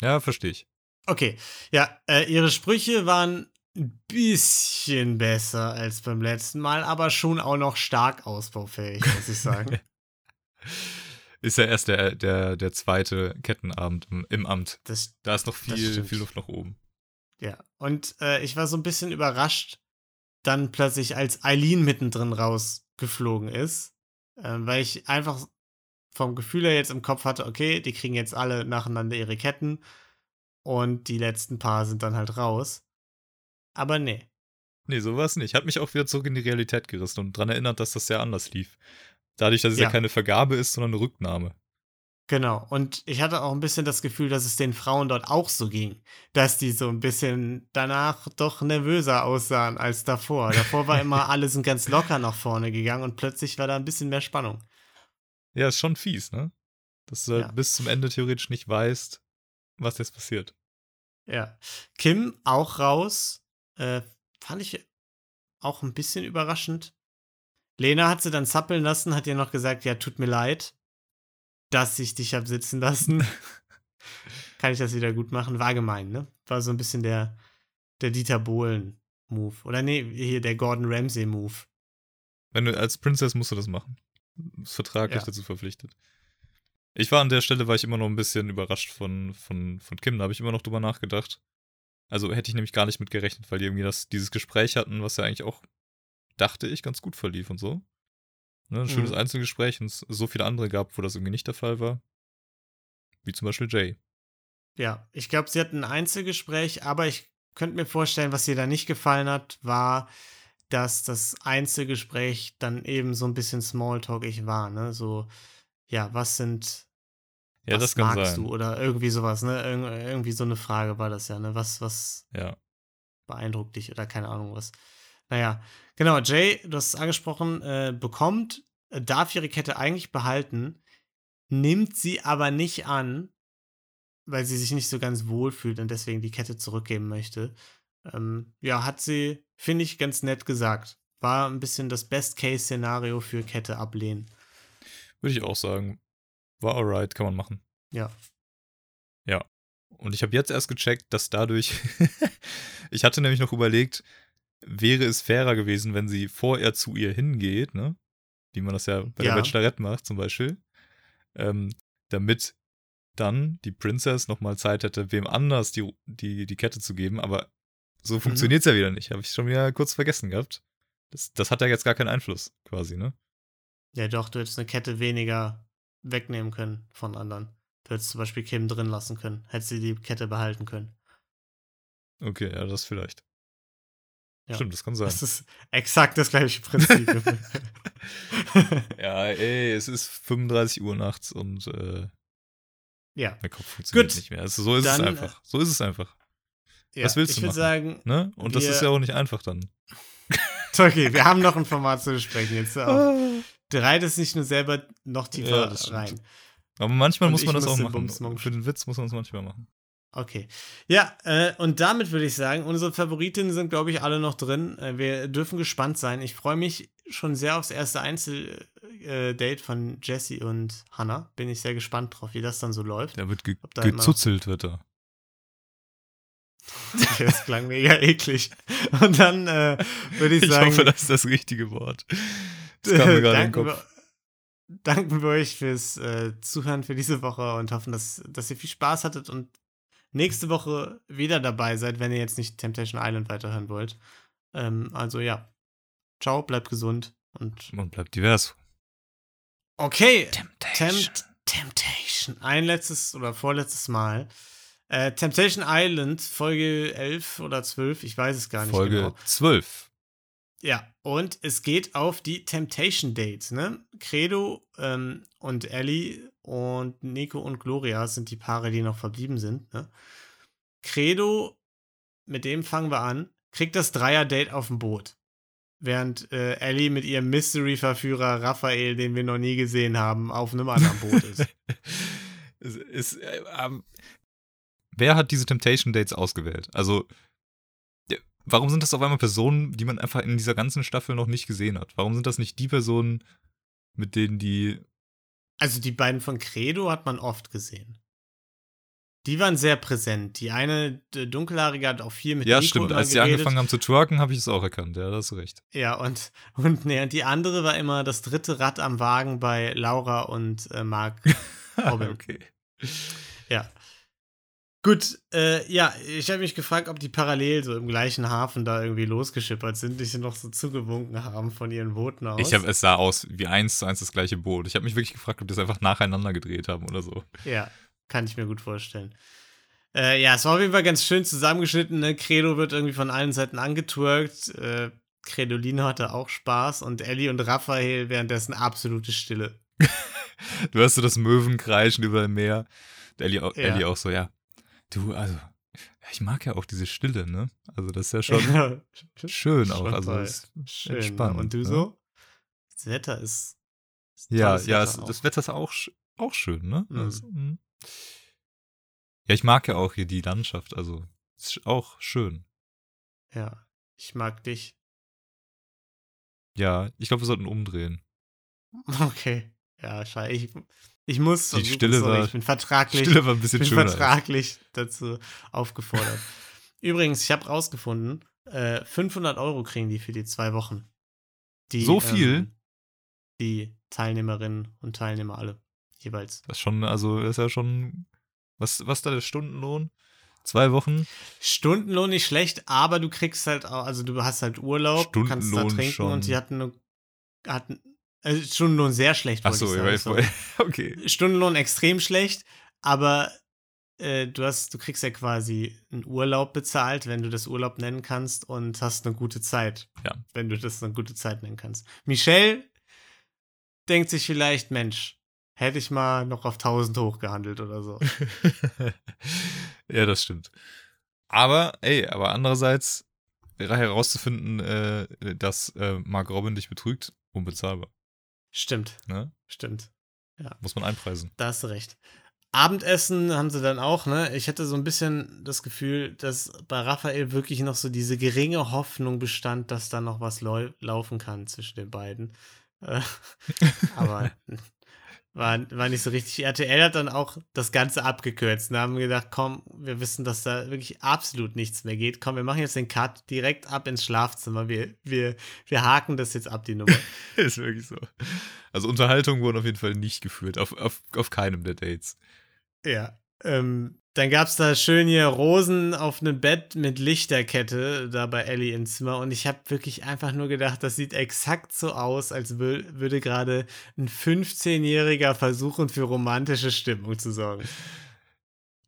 Ja, verstehe ich. Okay, ja, äh, ihre Sprüche waren ein bisschen besser als beim letzten Mal, aber schon auch noch stark ausbaufähig, muss ich sagen. Ist ja erst der, der, der zweite Kettenabend im, im Amt. Das, Da ist noch viel, viel Luft nach oben. Ja, und äh, ich war so ein bisschen überrascht, dann plötzlich, als Eileen mittendrin rausgeflogen ist, äh, weil ich einfach vom Gefühl her jetzt im Kopf hatte, okay, die kriegen jetzt alle nacheinander ihre Ketten und die letzten paar sind dann halt raus. Aber nee. Nee, so war es nicht. Hat mich auch wieder zurück in die Realität gerissen und daran erinnert, dass das sehr anders lief. Dadurch, dass es ja, Ja. keine Vergabe ist, sondern eine Rücknahme. Genau. Und ich hatte auch ein bisschen das Gefühl, dass es den Frauen dort auch so ging. Dass die so ein bisschen danach doch nervöser aussahen als davor. Davor war immer, alle sind ganz locker nach vorne gegangen und plötzlich war da ein bisschen mehr Spannung. Ja, ist schon fies, ne? Dass du halt Ja. bis zum Ende theoretisch nicht weißt, was jetzt passiert. Ja. Kim auch raus. Äh, fand ich auch ein bisschen überraschend. Lena hat sie dann zappeln lassen, hat ihr noch gesagt, ja, tut mir leid, dass ich dich hab sitzen lassen. Kann ich das wieder gut machen? War gemein, ne? War so ein bisschen der, der Dieter Bohlen-Move. Oder nee, hier der Gordon Ramsay-Move. Wenn du als Princess musst du das machen. Ist vertraglich Ja. dazu verpflichtet. Ich war an der Stelle, war ich immer noch ein bisschen überrascht von, von, von Kim. Da habe ich immer noch drüber nachgedacht. Also hätte ich nämlich gar nicht mit gerechnet, weil die irgendwie das, dieses Gespräch hatten, was ja eigentlich auch, dachte ich, ganz gut verlief und so. Ne, ein schönes Mhm. Einzelgespräch und es so viele andere gab, wo das irgendwie nicht der Fall war. Wie zum Beispiel Jay. Ja, ich glaube, sie hatten ein Einzelgespräch, aber ich könnte mir vorstellen, was ihr da nicht gefallen hat, war, dass das Einzelgespräch dann eben so ein bisschen Smalltalkig war, ne? So, ja, was sind, Ja, was das kann magst sein. du? Oder irgendwie sowas, ne? Irg irgendwie so eine Frage war das ja, ne? Was, was Ja. beeindruckt dich oder keine Ahnung was. Naja, genau, Jay, du hast es angesprochen, äh, bekommt, äh, darf ihre Kette eigentlich behalten, nimmt sie aber nicht an, weil sie sich nicht so ganz wohl fühlt und deswegen die Kette zurückgeben möchte. Ähm, ja, hat sie, finde ich, ganz nett gesagt. War ein bisschen das Best-Case-Szenario für Kette ablehnen. Würde ich auch sagen. War alright, kann man machen. Ja. Ja. Und ich habe jetzt erst gecheckt, dass dadurch. ich hatte nämlich noch überlegt, wäre es fairer gewesen, wenn sie vorher zu ihr hingeht, ne? Wie man das ja bei Ja. der Bachelorette macht, zum Beispiel. Ähm, damit dann die Princess nochmal Zeit hätte, wem anders die, die, die Kette zu geben. Aber so funktioniert es ja wieder nicht. Habe ich schon wieder kurz vergessen gehabt. Das, das hat ja jetzt gar keinen Einfluss, quasi, ne? Ja, doch, du hättest eine Kette weniger wegnehmen können von anderen. Du hättest zum Beispiel Kim drin lassen können. Hättest sie die Kette behalten können. Okay, ja, das vielleicht. Ja. Stimmt, das kann sein. Das ist exakt das gleiche Prinzip. Ja, ey, es ist 35 Uhr nachts und äh, ja. mein Kopf funktioniert Gut. nicht mehr. Also, so ist Dann, es einfach. So ist es einfach. Ja. Was willst ich du würde machen? sagen, Ne? Und das ist ja auch nicht einfach dann. okay, wir haben noch ein Format zu besprechen. Jetzt auch. Drei das nicht nur selber noch tiefer Ja, rein. Aber manchmal Und muss ich man das auch machen. Für den Witz muss man es manchmal machen. Okay. Ja, äh, und damit würde ich sagen, unsere Favoritinnen sind, glaube ich, alle noch drin. Äh, wir dürfen gespannt sein. Ich freue mich schon sehr aufs erste Einzeldate von Jessie und Hannah. Bin ich sehr gespannt drauf, wie das dann so läuft. Da wird ge da immer- gezuzelt, wird da. Das klang mega eklig. Und dann äh, würde ich Ich sagen, hoffe, das ist das richtige Wort. Das kam mir gerade in den Kopf. wir, danken wir euch fürs äh, Zuhören für diese Woche und hoffen, dass, dass ihr viel Spaß hattet und nächste Woche wieder dabei seid, wenn ihr jetzt nicht Temptation Island weiterhören wollt. Ähm, also ja. Ciao, bleibt gesund und Und bleibt divers. okay. Temptation. Tempt Temptation. Ein letztes oder vorletztes Mal. Äh, Temptation Island, Folge 11 oder 12, ich weiß es gar nicht Folge genau. 12. Ja, und es geht auf die Temptation Dates, ne? Credo ähm, und Ellie und Nico und Gloria sind die Paare, die noch verblieben sind, ne? Credo, mit dem fangen wir an, kriegt das Dreier-Date auf dem Boot. Während äh, Ellie mit ihrem Mystery-Verführer Raphael, den wir noch nie gesehen haben, auf einem anderen Boot ist. es ist, äh, ähm, wer hat diese Temptation Dates ausgewählt? Also, warum sind das auf einmal Personen, die man einfach in dieser ganzen Staffel noch nicht gesehen hat? Warum sind das nicht die Personen, mit denen die. Also die beiden von Credo hat man oft gesehen. Die waren sehr präsent. Die eine d- dunkelhaarige hat auch viel mit ja, Nico stimmt. Als sie geredet. angefangen haben zu twerken, habe ich es auch erkannt. Ja, da hast du recht. Ja, und, und, nee, und die andere war immer das dritte Rad am Wagen bei Laura und äh, Marc Robin. okay. Ja. Gut, äh, ja, ich habe mich gefragt, ob die parallel so im gleichen Hafen da irgendwie losgeschippert sind, die sich noch so zugewunken haben von ihren Booten aus. Ich habe es sah aus wie eins zu eins das gleiche Boot. Ich habe mich wirklich gefragt, ob die es einfach nacheinander gedreht haben oder so. Ja, kann ich mir gut vorstellen. Äh, ja, es war auf jeden Fall ganz schön zusammengeschnitten. Ne? Credo wird irgendwie von allen Seiten angetwerkt. Äh, Credoline hatte auch Spaß und Ellie und Raphael währenddessen absolute Stille. Du hörst so das Möwenkreischen über dem Meer. Ellie, auch- Ja. Ellie auch so, ja. Du, also, ja, ich mag ja auch diese Stille, ne? Also, das ist ja schon schön auch. Schon Also, ist Schön. entspannend, ne? Und du ne? so? Das Wetter ist. ist Ja, ja, Wetter es, das Wetter ist auch, auch schön, ne? Mhm. Also, ja, ich mag ja auch hier die Landschaft, also ist auch schön. Ja, ich mag dich. Ja, ich glaube, wir sollten umdrehen. Okay. Ja, scheiße. Ich, muss. Die Stille sorry, war- ich bin vertraglich. Stille war ein Ich bisschen bin schöner. vertraglich dazu aufgefordert. Übrigens, ich habe rausgefunden, äh, 500 Euro kriegen die für die zwei Wochen. Die, So viel? Ähm, die Teilnehmerinnen und Teilnehmer alle jeweils. Das ist schon, also, das ist ja schon, was, was ist da der Stundenlohn? Zwei Wochen. Stundenlohn nicht schlecht, aber du kriegst halt auch, also du hast halt Urlaub, kannst da trinken schon. und die hatten, eine- hatten also Stundenlohn sehr schlecht, wollte Achso, ich sagen. ich sorry. okay. Stundenlohn extrem schlecht, aber äh, du hast, du kriegst ja quasi einen Urlaub bezahlt, wenn du das Urlaub nennen kannst und hast eine gute Zeit. Ja. Wenn du das eine gute Zeit nennen kannst. Michelle denkt sich vielleicht, Mensch, hätte ich mal noch auf 1000 hochgehandelt oder so. ja, das stimmt. Aber, ey, aber andererseits herauszufinden, äh, dass äh, Mark Robin dich betrügt, unbezahlbar. Stimmt, Ne? stimmt. Muss man einpreisen. Da hast du recht. Abendessen haben sie dann auch, ne? Ich hatte so ein bisschen das Gefühl, dass bei Raphael wirklich noch so diese geringe Hoffnung bestand, dass da noch was lau laufen kann zwischen den beiden. Äh, aber war, war nicht so richtig. RTL hat dann auch das Ganze abgekürzt und haben gedacht, komm, wir wissen, dass da wirklich absolut nichts mehr geht. Komm, wir machen jetzt den Cut direkt ab ins Schlafzimmer. Wir, wir, wir haken das jetzt ab, die Nummer. Ist wirklich so. Also Unterhaltung wurden auf jeden Fall nicht geführt, auf, auf, auf keinem der Dates. Ja. Ähm, dann gab es da schön hier Rosen auf einem Bett mit Lichterkette da bei Ellie im Zimmer und ich habe wirklich einfach nur gedacht, das sieht exakt so aus, als wür würde gerade ein 15-Jähriger versuchen, für romantische Stimmung zu sorgen.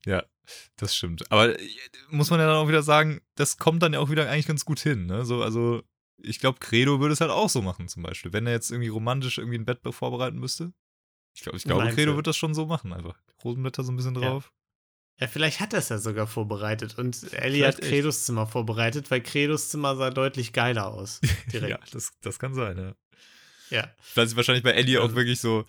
Ja, das stimmt. Aber äh, muss man ja dann auch wieder sagen, das kommt dann ja auch wieder eigentlich ganz gut hin. Ne? So, also, ich glaube, Credo würde es halt auch so machen, zum Beispiel. Wenn er jetzt irgendwie romantisch irgendwie ein Bett vorbereiten müsste. Ich, glaub, ich glaube, Credo wird das schon so machen, einfach. Rosenblätter so ein bisschen drauf. Ja, vielleicht hat er es ja sogar vorbereitet und Ellie Vielleicht hat echt. Credos Zimmer vorbereitet, weil Credos Zimmer sah deutlich geiler aus. Direkt. Ja, das, das kann sein, ja. ja. Vielleicht ist wahrscheinlich bei Ellie auch Also- wirklich so,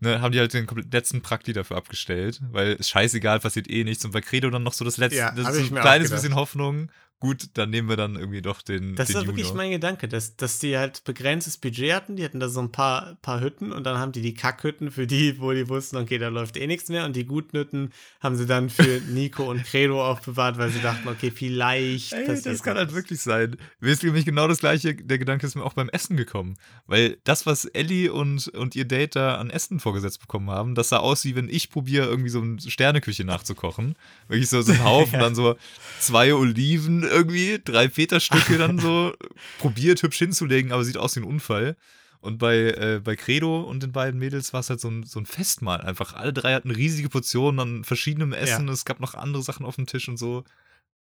ne, haben die halt den letzten Prakti dafür abgestellt, weil es scheißegal, passiert eh nichts. Und bei Credo dann noch so das letzte, Ja, das ist so ein auch kleines bisschen Hoffnung. Gut, dann nehmen wir dann irgendwie doch den, Das den war wirklich Junior. mein Gedanke, dass, dass die halt begrenztes Budget hatten. Die hatten da so ein paar, paar Hütten und dann haben die die Kackhütten für die, wo die wussten, okay, da läuft eh nichts mehr. Und die guten Hütten haben sie dann für Nico und Credo aufbewahrt, weil sie dachten, okay, vielleicht. Ey, das kann halt wirklich sein. Mir ist nämlich genau das gleiche, der Gedanke ist mir auch beim Essen gekommen. Weil das, was Ellie und, und ihr Date da an Essen vorgesetzt bekommen haben, das sah aus, wie wenn ich probiere, irgendwie so eine Sterneküche nachzukochen. Wirklich so, so ein Haufen, dann so zwei Oliven irgendwie, drei Feta-Stücke dann so probiert hübsch hinzulegen, aber sieht aus wie ein Unfall. Und bei, äh, bei Credo und den beiden Mädels war es halt so ein, so ein Festmahl einfach. Alle drei hatten riesige Portionen an verschiedenem Essen. Es gab noch andere Sachen auf dem Tisch und so.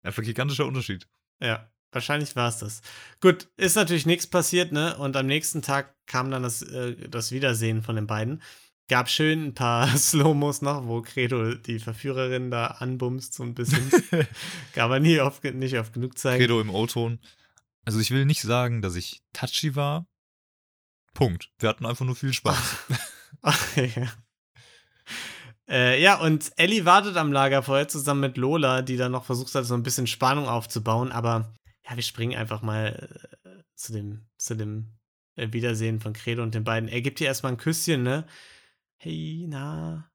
Einfach gigantischer Unterschied. Ja, wahrscheinlich war es das. Gut, ist natürlich nichts passiert, ne? Und am nächsten Tag kam dann das, äh, das Wiedersehen von den beiden. Gab schön ein paar Slow-Mos noch, wo Credo die Verführerin da anbumst, so ein bisschen. Gab aber nie oft, nicht oft genug Zeit. Credo im O-Ton. Also ich will nicht sagen, dass ich touchy war. Punkt. Wir hatten einfach nur viel Spaß. ja. Äh, ja, und Ellie wartet am Lagerfeuer zusammen mit Lola, die dann noch versucht hat, so ein bisschen Spannung aufzubauen. Aber ja, wir springen einfach mal äh, zu dem, zu dem äh, Wiedersehen von Credo und den beiden. Er gibt ihr erstmal ein Küsschen, ne? Hey, na.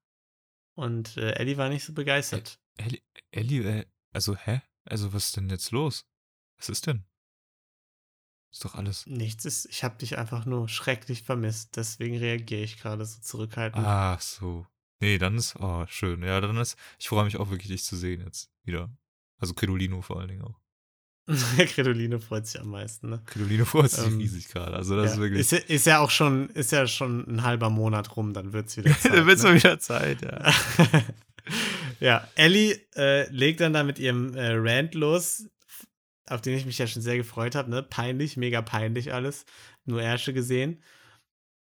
Und äh, Ellie war nicht so begeistert. Ellie, Ellie äh, also hä? Also was ist denn jetzt los? Was ist denn? Ist doch alles. Nichts ist, ich habe dich einfach nur schrecklich vermisst. Deswegen reagiere ich gerade so zurückhaltend. Ach so. Nee, dann ist, oh, schön. Ja, dann ist, ich freue mich auch wirklich, dich zu sehen jetzt wieder. Also Credolino vor allen Dingen auch. Credoline freut sich am meisten, ne? Credolino freut sich Ähm, riesig gerade. Also das ja. ist wirklich. Ist, ja- ist ja auch schon, ist ja schon ein halber Monat rum, dann wird's wieder Zeit. da wird's ne? mal wieder Zeit, ja. ja, Ellie äh, legt dann da mit ihrem äh, Rant los, auf den ich mich ja schon sehr gefreut habe, ne? Peinlich, mega peinlich alles. Nur Ärsche gesehen.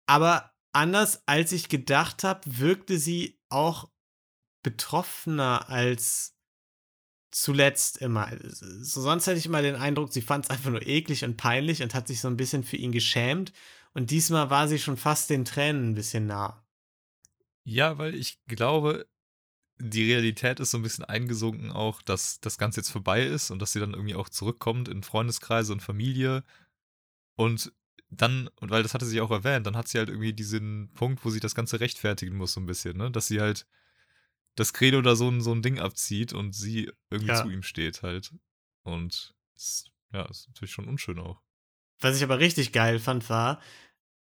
Aber anders als ich gedacht habe, wirkte sie auch betroffener als zuletzt immer. So, sonst hätte ich immer den Eindruck, sie fand es einfach nur eklig und peinlich und hat sich so ein bisschen für ihn geschämt. Und diesmal war sie schon fast den Tränen ein bisschen nah. Ja, weil ich glaube, die Realität ist so ein bisschen eingesunken auch, dass das Ganze jetzt vorbei ist und dass sie dann irgendwie auch zurückkommt in Freundeskreise und Familie. Und dann, und weil das hatte sie auch erwähnt, dann hat sie halt irgendwie diesen Punkt, wo sie das Ganze rechtfertigen muss, so ein bisschen, ne? Dass sie halt das Credo da so ein, so ein Ding abzieht und sie irgendwie Ja. zu ihm steht halt. Und das, ja, ist natürlich schon unschön auch. Was ich aber richtig geil fand, war,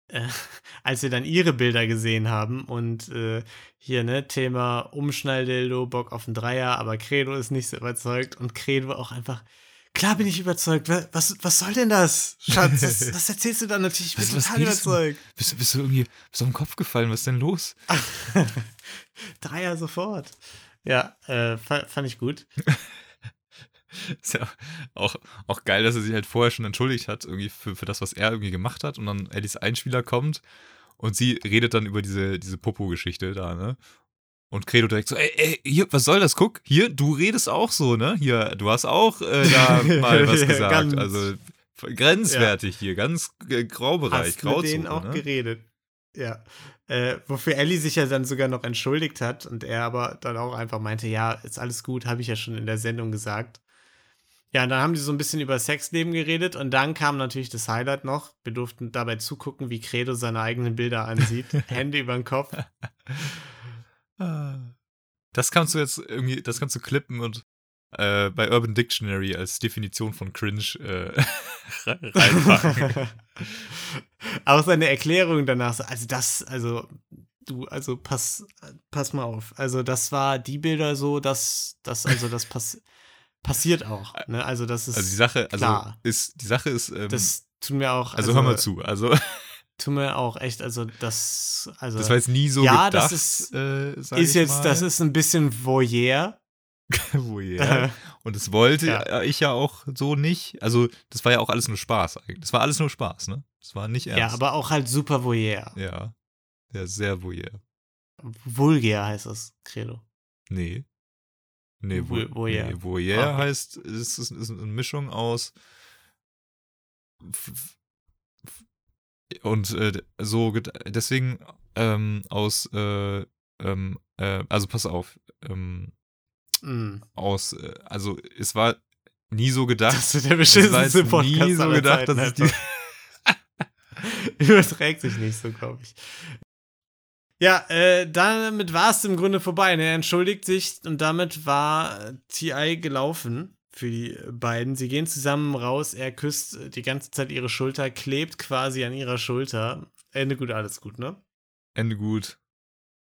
äh, als wir dann ihre Bilder gesehen haben und äh, hier, ne, Thema Umschnalldildo, Bock auf einen Dreier, aber Credo ist nicht so überzeugt und Credo auch einfach, klar bin ich überzeugt, Wa- was, was soll denn das, Schatz? Was, was erzählst du da natürlich? Ich bin Was- was total du? überzeugt. Bist, du- bist du irgendwie bist du auf den Kopf gefallen? Was ist denn los? Dreier sofort. Ja, äh, fa- fand ich gut. Ist ja auch, auch geil, dass er sich halt vorher schon entschuldigt hat, irgendwie für, für das, was er irgendwie gemacht hat. Und dann Eddies Einspieler kommt und sie redet dann über diese, diese Popo-Geschichte da, ne? Und Credo direkt so, ey, ey, hier, was soll das? Guck, hier, du redest auch so, ne? Hier, du hast auch äh, da mal was Ja, gesagt. ganz- also grenzwertig hier, ganz äh, Graubereich, Hast Grauzone. mit denen auch ne? geredet. Ja. Äh, wofür Ellie sich ja dann sogar noch entschuldigt hat und er aber dann auch einfach meinte, ja, ist alles gut, habe ich ja schon in der Sendung gesagt. Ja, und dann haben die so ein bisschen über Sexleben geredet und dann kam natürlich das Highlight noch. Wir durften dabei zugucken, wie Credo seine eigenen Bilder ansieht. Hände über den Kopf. Ah. Das kannst du jetzt irgendwie, das kannst du klippen und äh, bei Urban Dictionary als Definition von Cringe äh, reinpacken. auch seine Erklärung danach, so, also das, also du, also pass, pass mal auf. Also das war die Bilder so, dass das, also das pass, passiert auch. Ne? Also das ist Also die Sache, also klar. ist, die Sache ist, ähm, Das tut mir auch. also, hör mal zu, also Tut mir auch echt, also das, also das war jetzt nie so Ja, gedacht. das ist- äh, ist jetzt, mal. das ist ein bisschen Voyeur. Ja. Und das wollte Ja. ich ja auch so nicht. Also das war ja auch alles nur Spaß eigentlich. Das war alles nur Spaß, ne? Das war nicht ernst. ja, aber auch halt super Voyeur. Ja. Ja, sehr voyeur. Vulgär heißt das, Credo. Nee. Nee, Vo- Voyeur. Voyeur. Nee, Voyeur Okay. heißt, es ist, ist eine Mischung aus und äh, so, deswegen ähm, aus, äh, ähm, äh, also pass auf, ähm, Mm. aus, äh, also es war nie so gedacht, Das wird der es war beschissenste Podcast nie so gedacht, Zeiten, dass ich die. Überträgt sich nicht so, glaube ich. Ja, äh, damit war es im Grunde vorbei. ne? Er entschuldigt sich und damit war äh, TI gelaufen für die beiden. Sie gehen zusammen raus. Er küsst die ganze Zeit ihre Schulter, klebt quasi an ihrer Schulter. Ende gut, alles gut, ne? Ende gut,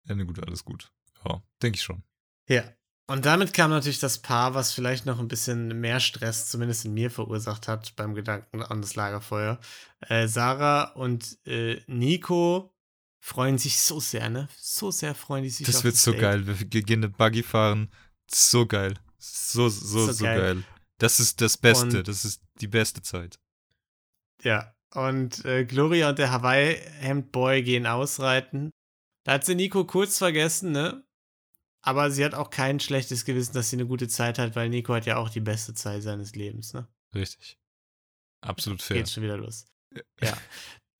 Ende gut, alles gut. Ja, denke ich schon. Ja. Und damit kam natürlich das Paar, was vielleicht noch ein bisschen mehr Stress, zumindest in mir, verursacht hat beim Gedanken an das Lagerfeuer. Äh, Sarah und äh, Nico freuen sich so sehr, ne? So sehr freuen die sich Das wird so Date. geil. Wir gehen eine Buggy fahren. So geil. So, so, So so, geil. geil. Das ist das Beste. Und- das ist die beste Zeit. Ja. Und äh, Gloria und der Hawaii-Hemd-Boy gehen ausreiten. Da hat sie Nico kurz vergessen, ne? Aber sie hat auch kein schlechtes Gewissen, dass sie eine gute Zeit hat, weil Nico hat ja auch die beste Zeit seines Lebens, ne? Richtig. Absolut fair. Geht schon wieder los. Ja.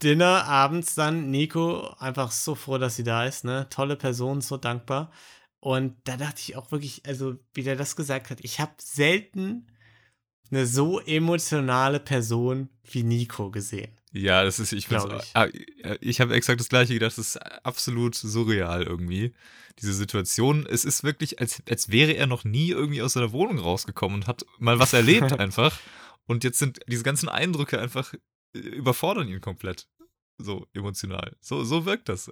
Dinner abends dann, Nico, einfach so froh, dass sie da ist, ne? Tolle Person, so dankbar. Und da dachte ich auch wirklich, also wie der das gesagt hat, ich habe selten eine so emotionale Person wie Nico gesehen. Ja, das ist, ich, find's- Glaub ich. ah, ich habe exakt das gleiche gedacht. Das ist absolut surreal irgendwie. Diese Situation, es ist wirklich, als, als wäre er noch nie irgendwie aus seiner Wohnung rausgekommen und hat mal was erlebt einfach. Und jetzt sind diese ganzen Eindrücke einfach äh, überfordern ihn komplett. So emotional. So, so wirkt das.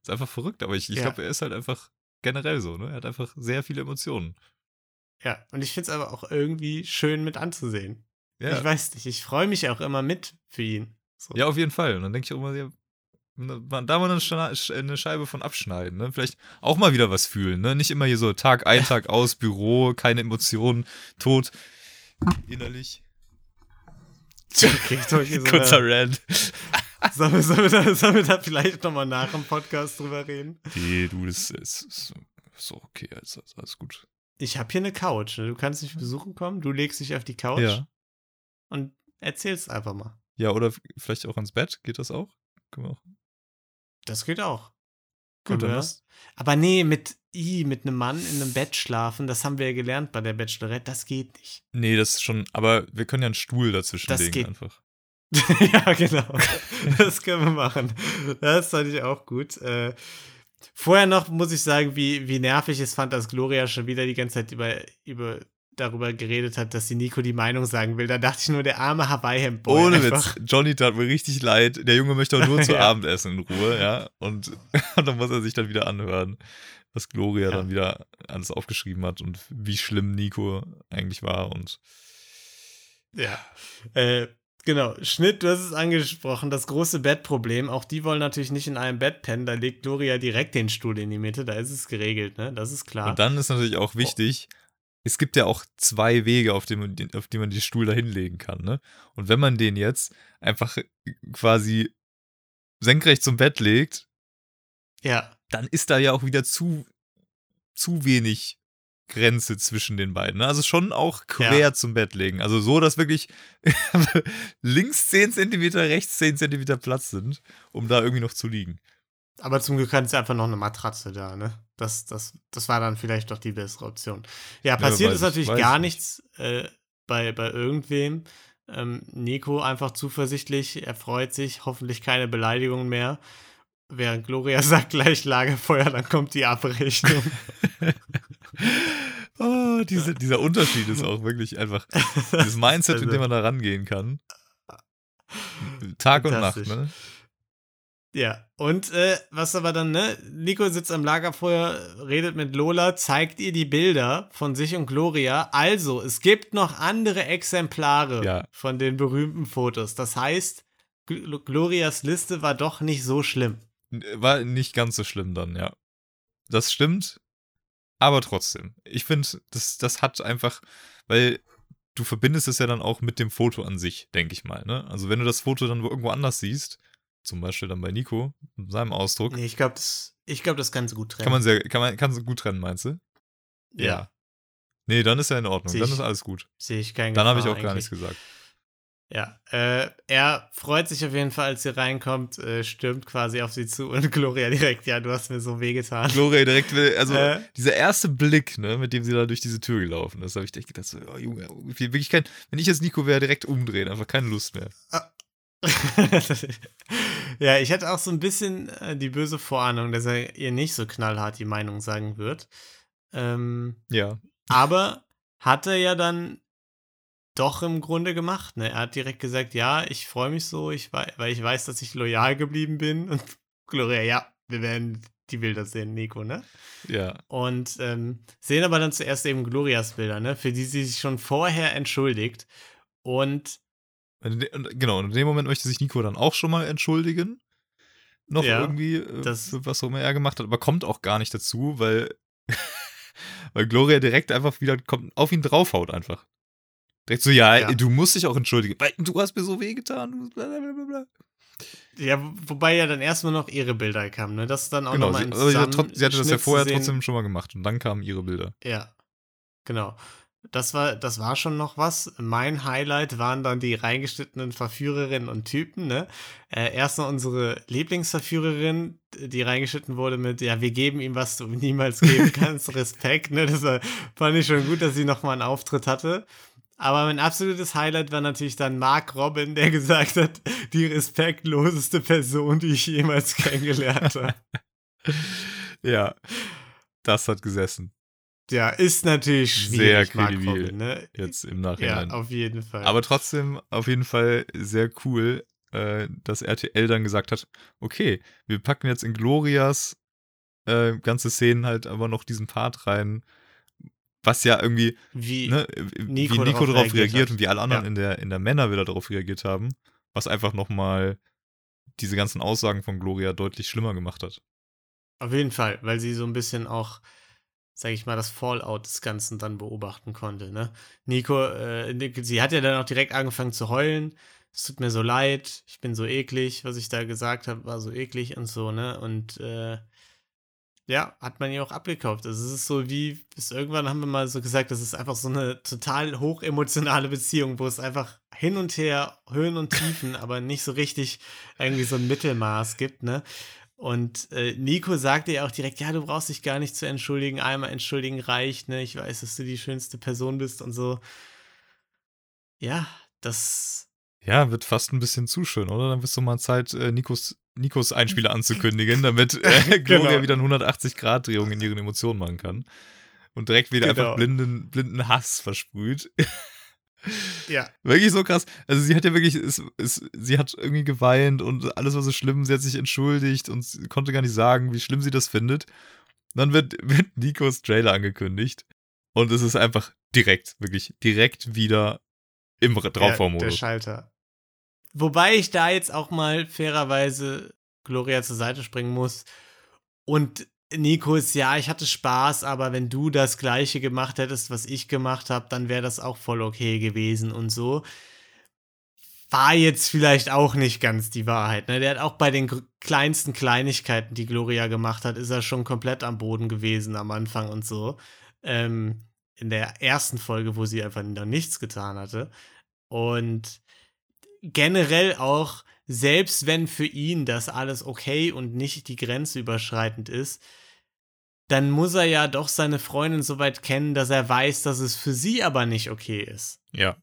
Ist einfach verrückt, aber ich, ich Ja. glaube, er ist halt einfach generell so, ne? Er hat einfach sehr viele Emotionen. Ja, und ich finde es aber auch irgendwie schön mit anzusehen. Ja, Ich weiß nicht, ich freue mich auch immer mit für ihn. So. ja auf jeden Fall. Und dann denke ich auch immer, ja, da mal eine, Scheibe von abschneiden, ne? Vielleicht auch mal wieder was fühlen, ne? Nicht immer hier so Tag ein, Tag aus, Büro, keine Emotionen, tot. Innerlich. Okay, so Kurzer Rant. Sollen wir, sollen, wir da, sollen wir da vielleicht nochmal nach dem Podcast drüber reden? Nee, du, das ist, ist so okay, alles, alles gut. Ich habe hier eine Couch. Ne? Du kannst mich besuchen kommen, du legst dich auf die Couch Ja. und erzählst einfach mal. Ja, oder vielleicht auch ans Bett, geht das auch? Auch. Das geht auch. Gut, lass- Aber nee, mit, i, mit einem Mann in einem Bett schlafen, das haben wir ja gelernt bei der Bachelorette, das geht nicht. Nee, das ist schon, aber wir können ja einen Stuhl dazwischen Das legen geht. einfach. ja, genau. Das können wir machen. Das fand ich auch gut. Äh, vorher noch muss ich sagen, wie, wie nervig es fand, dass Gloria schon wieder die ganze Zeit über, über darüber geredet hat, dass sie Nico die Meinung sagen will, da dachte ich nur, der arme Hawaii-Hemd-Boy. Ohne einfach. Witz. Johnny tat mir richtig leid. Der Junge möchte auch nur zu Ja. Abendessen in Ruhe, ja. Und, und dann muss er sich dann wieder anhören, was Gloria Ja. dann wieder alles aufgeschrieben hat und wie schlimm Nico eigentlich war. Und Ja. Äh, genau, Schnitt, du hast es angesprochen, das große Bettproblem. Auch die wollen natürlich nicht in einem Bett pennen. Da legt Gloria direkt den Stuhl in die Mitte. Da ist es geregelt, ne? Das ist klar. Und dann ist natürlich auch wichtig, es gibt ja auch zwei Wege, auf die man, den- auf die man den Stuhl da hinlegen kann. Ne? Und wenn man den jetzt einfach quasi senkrecht zum Bett legt, ja. dann ist da ja auch wieder zu, zu wenig Grenze zwischen den beiden. Ne? Also schon auch quer Ja. zum Bett legen. Also so, dass wirklich links 10 cm, rechts 10 cm Platz sind, um da irgendwie noch zu liegen. Aber zum Glück hat es einfach noch eine Matratze da, ne? Das, das, das war dann vielleicht doch die bessere Option. Ja, passiert weiß ist ich- natürlich gar ich nichts äh, bei, bei irgendwem. Ähm, Nico einfach zuversichtlich, er freut sich, hoffentlich keine Beleidigungen mehr. Während Gloria sagt gleich Lagerfeuer, dann kommt die Abrechnung. Oh, diese, dieser Unterschied ist auch wirklich einfach dieses Mindset, mit Also- dem man da rangehen kann. Tag und Nacht, ne? Ja, und äh, was aber dann, ne? Nico sitzt am Lagerfeuer, redet mit Lola, zeigt ihr die Bilder von sich und Gloria. Also, es gibt noch andere Exemplare Ja. von den berühmten Fotos. Das heißt, Gl Glorias Liste war doch nicht so schlimm. War nicht ganz so schlimm dann, ja. Das stimmt, aber trotzdem. Ich finde, das, das hat einfach, weil du verbindest es ja dann auch mit dem Foto an sich, denke ich mal. Ne? Also wenn du das Foto dann irgendwo anders siehst, zum Beispiel dann bei Nico, mit seinem Ausdruck, Nee, ich glaube, das, ich glaub, das kannst du gut trennen. kann man sehr, kann man, kann so gut trennen, meinst du? ja, Nee, dann ist ja in Ordnung, Sehe dann ich ist alles gut. sehe ich keinen Dann habe ich auch gar eigentlich. nichts gesagt. Ja, äh, er freut sich auf jeden Fall, als sie reinkommt, äh, stürmt quasi auf sie zu und Gloria direkt, ja, du hast mir so wehgetan. Gloria direkt will, also Äh. dieser erste Blick, ne, mit dem sie da durch diese Tür gelaufen ist, habe ich echt gedacht, so, oh, Junge, wirklich kein, wenn ich jetzt Nico wäre, direkt umdrehen, einfach keine Lust mehr. ja, ich hatte auch so ein bisschen äh, die böse Vorahnung, dass er ihr nicht so knallhart die Meinung sagen wird. Ähm, Ja, aber hat er ja dann doch im Grunde gemacht. Ne? Er hat direkt gesagt, ja, ich freue mich so, ich wei weil ich weiß, dass ich loyal geblieben bin. Und Gloria, ja, wir werden die Bilder sehen, Nico, ne? ja, Und ähm, sehen aber dann zuerst eben Glorias Bilder, ne? Für die sie sich schon vorher entschuldigt. Und genau, und in dem Moment möchte sich Nico dann auch schon mal entschuldigen. Noch Ja, irgendwie, äh, das- für was auch immer er gemacht hat, aber kommt auch gar nicht dazu, weil, weil Gloria direkt einfach wieder kommt, auf ihn draufhaut einfach. Direkt so, ja, Ja. du musst dich auch entschuldigen, weil du hast mir so wehgetan. blablabla. ja, wo- wobei ja dann erstmal noch ihre Bilder kamen, ne? Das ist dann auch Genau, nochmal sie, aber sie, hatte das ja vorher sehen. trotzdem schon mal gemacht und dann kamen ihre Bilder. Ja, genau. Das war, das war schon noch was. Mein Highlight waren dann die reingeschnittenen Verführerinnen und Typen, ne? Äh, erst noch unsere Lieblingsverführerin, die reingeschnitten wurde mit, ja, wir geben ihm, was du niemals geben kannst, Respekt, ne? Das war, fand ich schon gut, dass sie nochmal einen Auftritt hatte. Aber mein absolutes Highlight war natürlich dann Mark Robin, der gesagt hat, die respektloseste Person, die ich jemals kennengelernt habe. Ja, das hat gesessen. Ja, ist natürlich Sehr schwierig, Mark kredibil. Robin, ne? Jetzt im Ja, Nachhinein. auf jeden Fall. Aber trotzdem auf jeden Fall sehr cool, äh, dass RTL dann gesagt hat, okay, wir packen jetzt in Glorias äh, ganze Szenen halt aber noch diesen Part rein, was ja irgendwie, wie, ne, Nico wie Nico darauf reagiert und wie alle anderen Ja. in der in der Männer wieder darauf reagiert haben, was einfach nochmal diese ganzen Aussagen von Gloria deutlich schlimmer gemacht hat. auf jeden Fall, weil sie so ein bisschen auch, sag ich mal, das Fallout des Ganzen dann beobachten konnte, ne? Nico, äh, Nico- sie hat ja dann auch direkt angefangen zu heulen. Es tut mir so leid, ich bin so eklig, was ich da gesagt habe, war so eklig und so, ne? Und äh, ja, hat man ihr auch abgekauft. Also es ist so wie, bis irgendwann haben wir mal so gesagt, das ist einfach so eine total hochemotionale Beziehung, wo es einfach hin und her, Höhen und Tiefen, aber nicht so richtig irgendwie so ein Mittelmaß gibt, ne? Und äh, Nico sagte ja auch direkt, ja, du brauchst dich gar nicht zu entschuldigen, einmal entschuldigen reicht, ne? Ich weiß, dass du die schönste Person bist und so. Ja, das Ja, wird fast ein bisschen zu schön, oder? Dann wird es doch mal Zeit, äh, Nikos, Nikos Einspieler anzukündigen, damit äh, Gloria Genau. wieder eine 180-Grad-Drehung in ihren Emotionen machen kann. und direkt wieder Genau. einfach blinden, blinden Hass versprüht. Ja. Wirklich so krass. Also sie hat ja wirklich, es, es, sie hat irgendwie geweint und alles war so schlimm. Sie hat sich entschuldigt und konnte gar nicht sagen, wie schlimm sie das findet. Dann wird, wird Nikos Trailer angekündigt und es ist einfach direkt, wirklich direkt wieder im Der, der Draufbaumodus. Schalter. Wobei ich da jetzt auch mal fairerweise Gloria zur Seite springen muss. Und Nico ist, ja, ich hatte Spaß, aber wenn du das gleiche gemacht hättest, was ich gemacht habe, dann wäre das auch voll okay gewesen und so. War jetzt vielleicht auch nicht ganz die Wahrheit. Ne? Der hat auch bei den kleinsten Kleinigkeiten, die Gloria gemacht hat, ist er schon komplett am Boden gewesen am Anfang und so. Ähm, in der ersten Folge, wo sie einfach noch nichts getan hatte. Und generell auch, selbst wenn für ihn das alles okay und nicht die Grenze überschreitend ist, dann muss er ja doch seine Freundin so weit kennen, dass er weiß, dass es für sie aber nicht okay ist. Ja.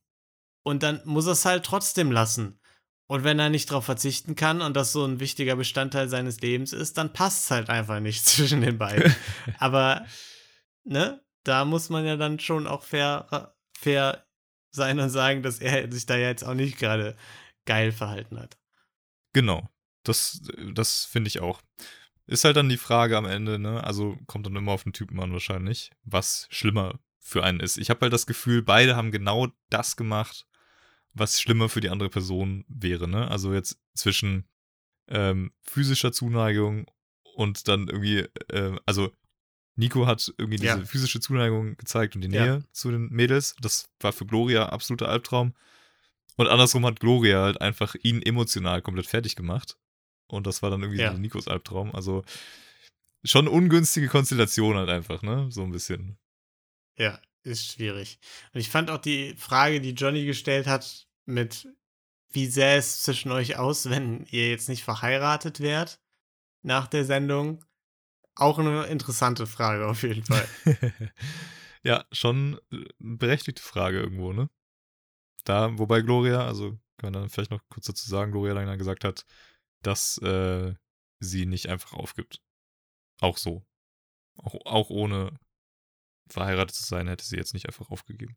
Und dann muss er es halt trotzdem lassen. Und wenn er nicht darauf verzichten kann und das so ein wichtiger Bestandteil seines Lebens ist, dann passt es halt einfach nicht zwischen den beiden. Aber, ne, da muss man ja dann schon auch fair, fair sein und sagen, dass er sich da jetzt auch nicht gerade geil verhalten hat. Genau. Das, das finde ich auch. Ist halt dann die Frage am Ende, ne? Also kommt dann immer auf den Typen an wahrscheinlich, was schlimmer für einen ist. Ich habe halt das Gefühl, beide haben genau das gemacht, was schlimmer für die andere Person wäre, ne? Also jetzt zwischen ähm, physischer Zuneigung und dann irgendwie, äh, also Nico hat irgendwie diese Ja. physische Zuneigung gezeigt und die Ja. Nähe zu den Mädels. Das war für Gloria absoluter Albtraum. Und andersrum hat Gloria halt einfach ihn emotional komplett fertig gemacht. Und das war dann irgendwie Ja. so Nikos Albtraum. Also schon ungünstige Konstellation halt einfach, ne? So ein bisschen. Ja, ist schwierig. Und ich fand auch die Frage, die Johnny gestellt hat, mit wie sähe es zwischen euch aus, wenn ihr jetzt nicht verheiratet wärt nach der Sendung, auch eine interessante Frage auf jeden Fall. ja, schon äh, berechtigte Frage irgendwo, ne? Da, wobei Gloria, also kann man dann vielleicht noch kurz dazu sagen, Gloria Langner gesagt hat, dass äh, sie nicht einfach aufgibt. Auch so. Auch, auch ohne verheiratet zu sein, hätte sie jetzt nicht einfach aufgegeben.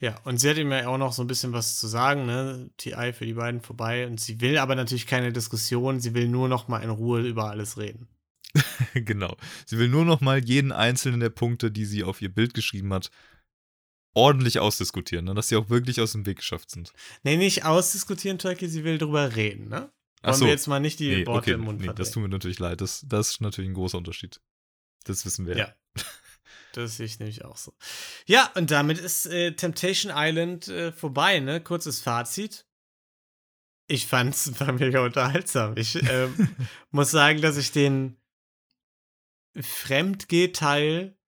Ja, und sie hat ihm ja auch noch so ein bisschen was zu sagen, ne? TI für die beiden vorbei. Und sie will aber natürlich keine Diskussion, sie will nur noch mal in Ruhe über alles reden. genau. Sie will nur noch mal jeden einzelnen der Punkte, die sie auf ihr Bild geschrieben hat, ordentlich ausdiskutieren, ne? dass sie auch wirklich aus dem Weg geschafft sind. Nee, nicht ausdiskutieren, Turkey, sie will drüber reden, ne? Wollen so. wir jetzt mal nicht die Nee, Worte okay, im Mund nee, das verdrehen. tut mir natürlich leid. Das, das ist natürlich ein großer Unterschied. Das wissen wir. Ja. Das sehe ich nämlich auch so. Ja, und damit ist äh, Temptation Island äh, vorbei, ne? Kurzes Fazit. Ich fand's war mega unterhaltsam. Ich ähm, muss sagen, dass ich den Fremdgeh-Teil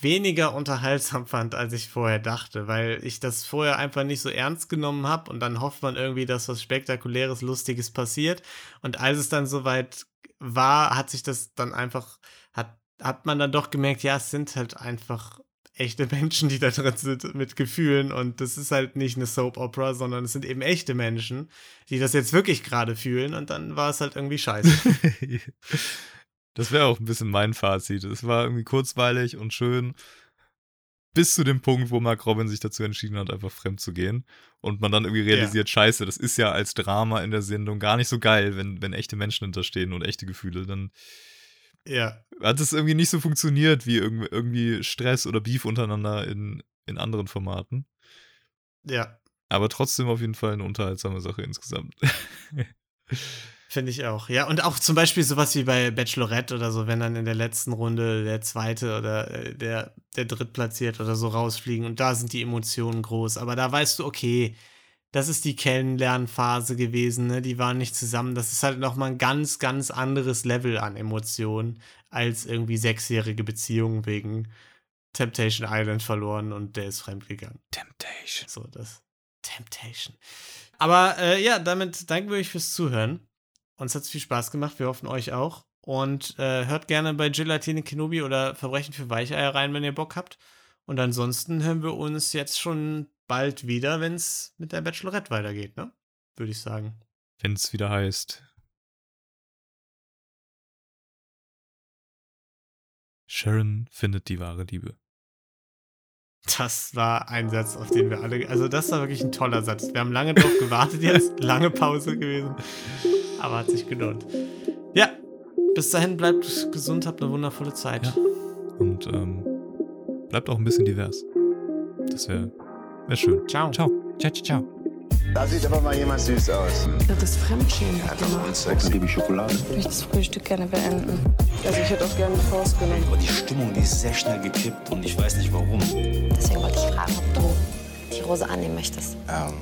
weniger unterhaltsam fand, als ich vorher dachte, weil ich das vorher einfach nicht so ernst genommen habe und dann hofft man irgendwie, dass was Spektakuläres, Lustiges passiert. Und als es dann soweit war, hat sich das dann einfach, hat, hat man dann doch gemerkt, ja, es sind halt einfach echte Menschen, die da drin sind mit Gefühlen und das ist halt nicht eine Soap Opera, sondern es sind eben echte Menschen, die das jetzt wirklich gerade fühlen und dann war es halt irgendwie scheiße. das wäre auch ein bisschen mein Fazit. Es war irgendwie kurzweilig und schön. Bis zu dem Punkt, wo Mark Robin sich dazu entschieden hat, einfach fremd zu gehen. Und man dann irgendwie realisiert, scheiße, das ist ja als Drama in der Sendung gar nicht so geil, wenn, wenn echte Menschen hinterstehen und echte Gefühle. Dann ja, hat es irgendwie nicht so funktioniert wie irgendwie, irgendwie Stress oder Beef untereinander in, in anderen Formaten. ja, Aber trotzdem auf jeden Fall eine unterhaltsame Sache insgesamt. finde ich auch. Ja, und auch zum Beispiel sowas wie bei Bachelorette oder so, wenn dann in der letzten Runde der zweite oder äh, der, der drittplatziert oder so rausfliegen und da sind die Emotionen groß. Aber da weißt du, okay, das ist die Kennenlernphase gewesen, ne? Die waren nicht zusammen. Das ist halt nochmal ein ganz, ganz anderes Level an Emotionen als irgendwie sechsjährige Beziehungen wegen Temptation Island verloren und der ist fremdgegangen. Temptation. So, das. Temptation. Aber äh, ja, damit danken wir euch fürs Zuhören. Uns hat es viel Spaß gemacht. Wir hoffen euch auch. Und äh, hört gerne bei Gelatine Kenobi oder Verbrechen für Weicheier rein, wenn ihr Bock habt. Und ansonsten hören wir uns jetzt schon bald wieder, wenn es mit der Bachelorette weitergeht, ne? Würde ich sagen. Wenn es wieder heißt. Sharon findet die wahre Liebe. Das war ein Satz, auf den wir alle. Also, das war wirklich ein toller Satz. Wir haben lange drauf gewartet jetzt. Lange Pause gewesen. Aber hat sich gelohnt. Ja, bis dahin bleibt gesund, habt eine wundervolle Zeit. Ja. Und ähm, bleibt auch ein bisschen divers. Das wäre wär schön. Ciao. Ciao. Ciao, ciao, ciao. Da sieht aber mal jemand süß aus. Das Fremdschämen gemacht. Sex liebe Schokolade. Ich möchte das Frühstück gerne beenden. Also ich hätte auch gerne die Faust genommen. Aber die Stimmung, die ist sehr schnell gekippt und ich weiß nicht warum. Deswegen wollte ich fragen, ob du die Rose annehmen möchtest. Ähm,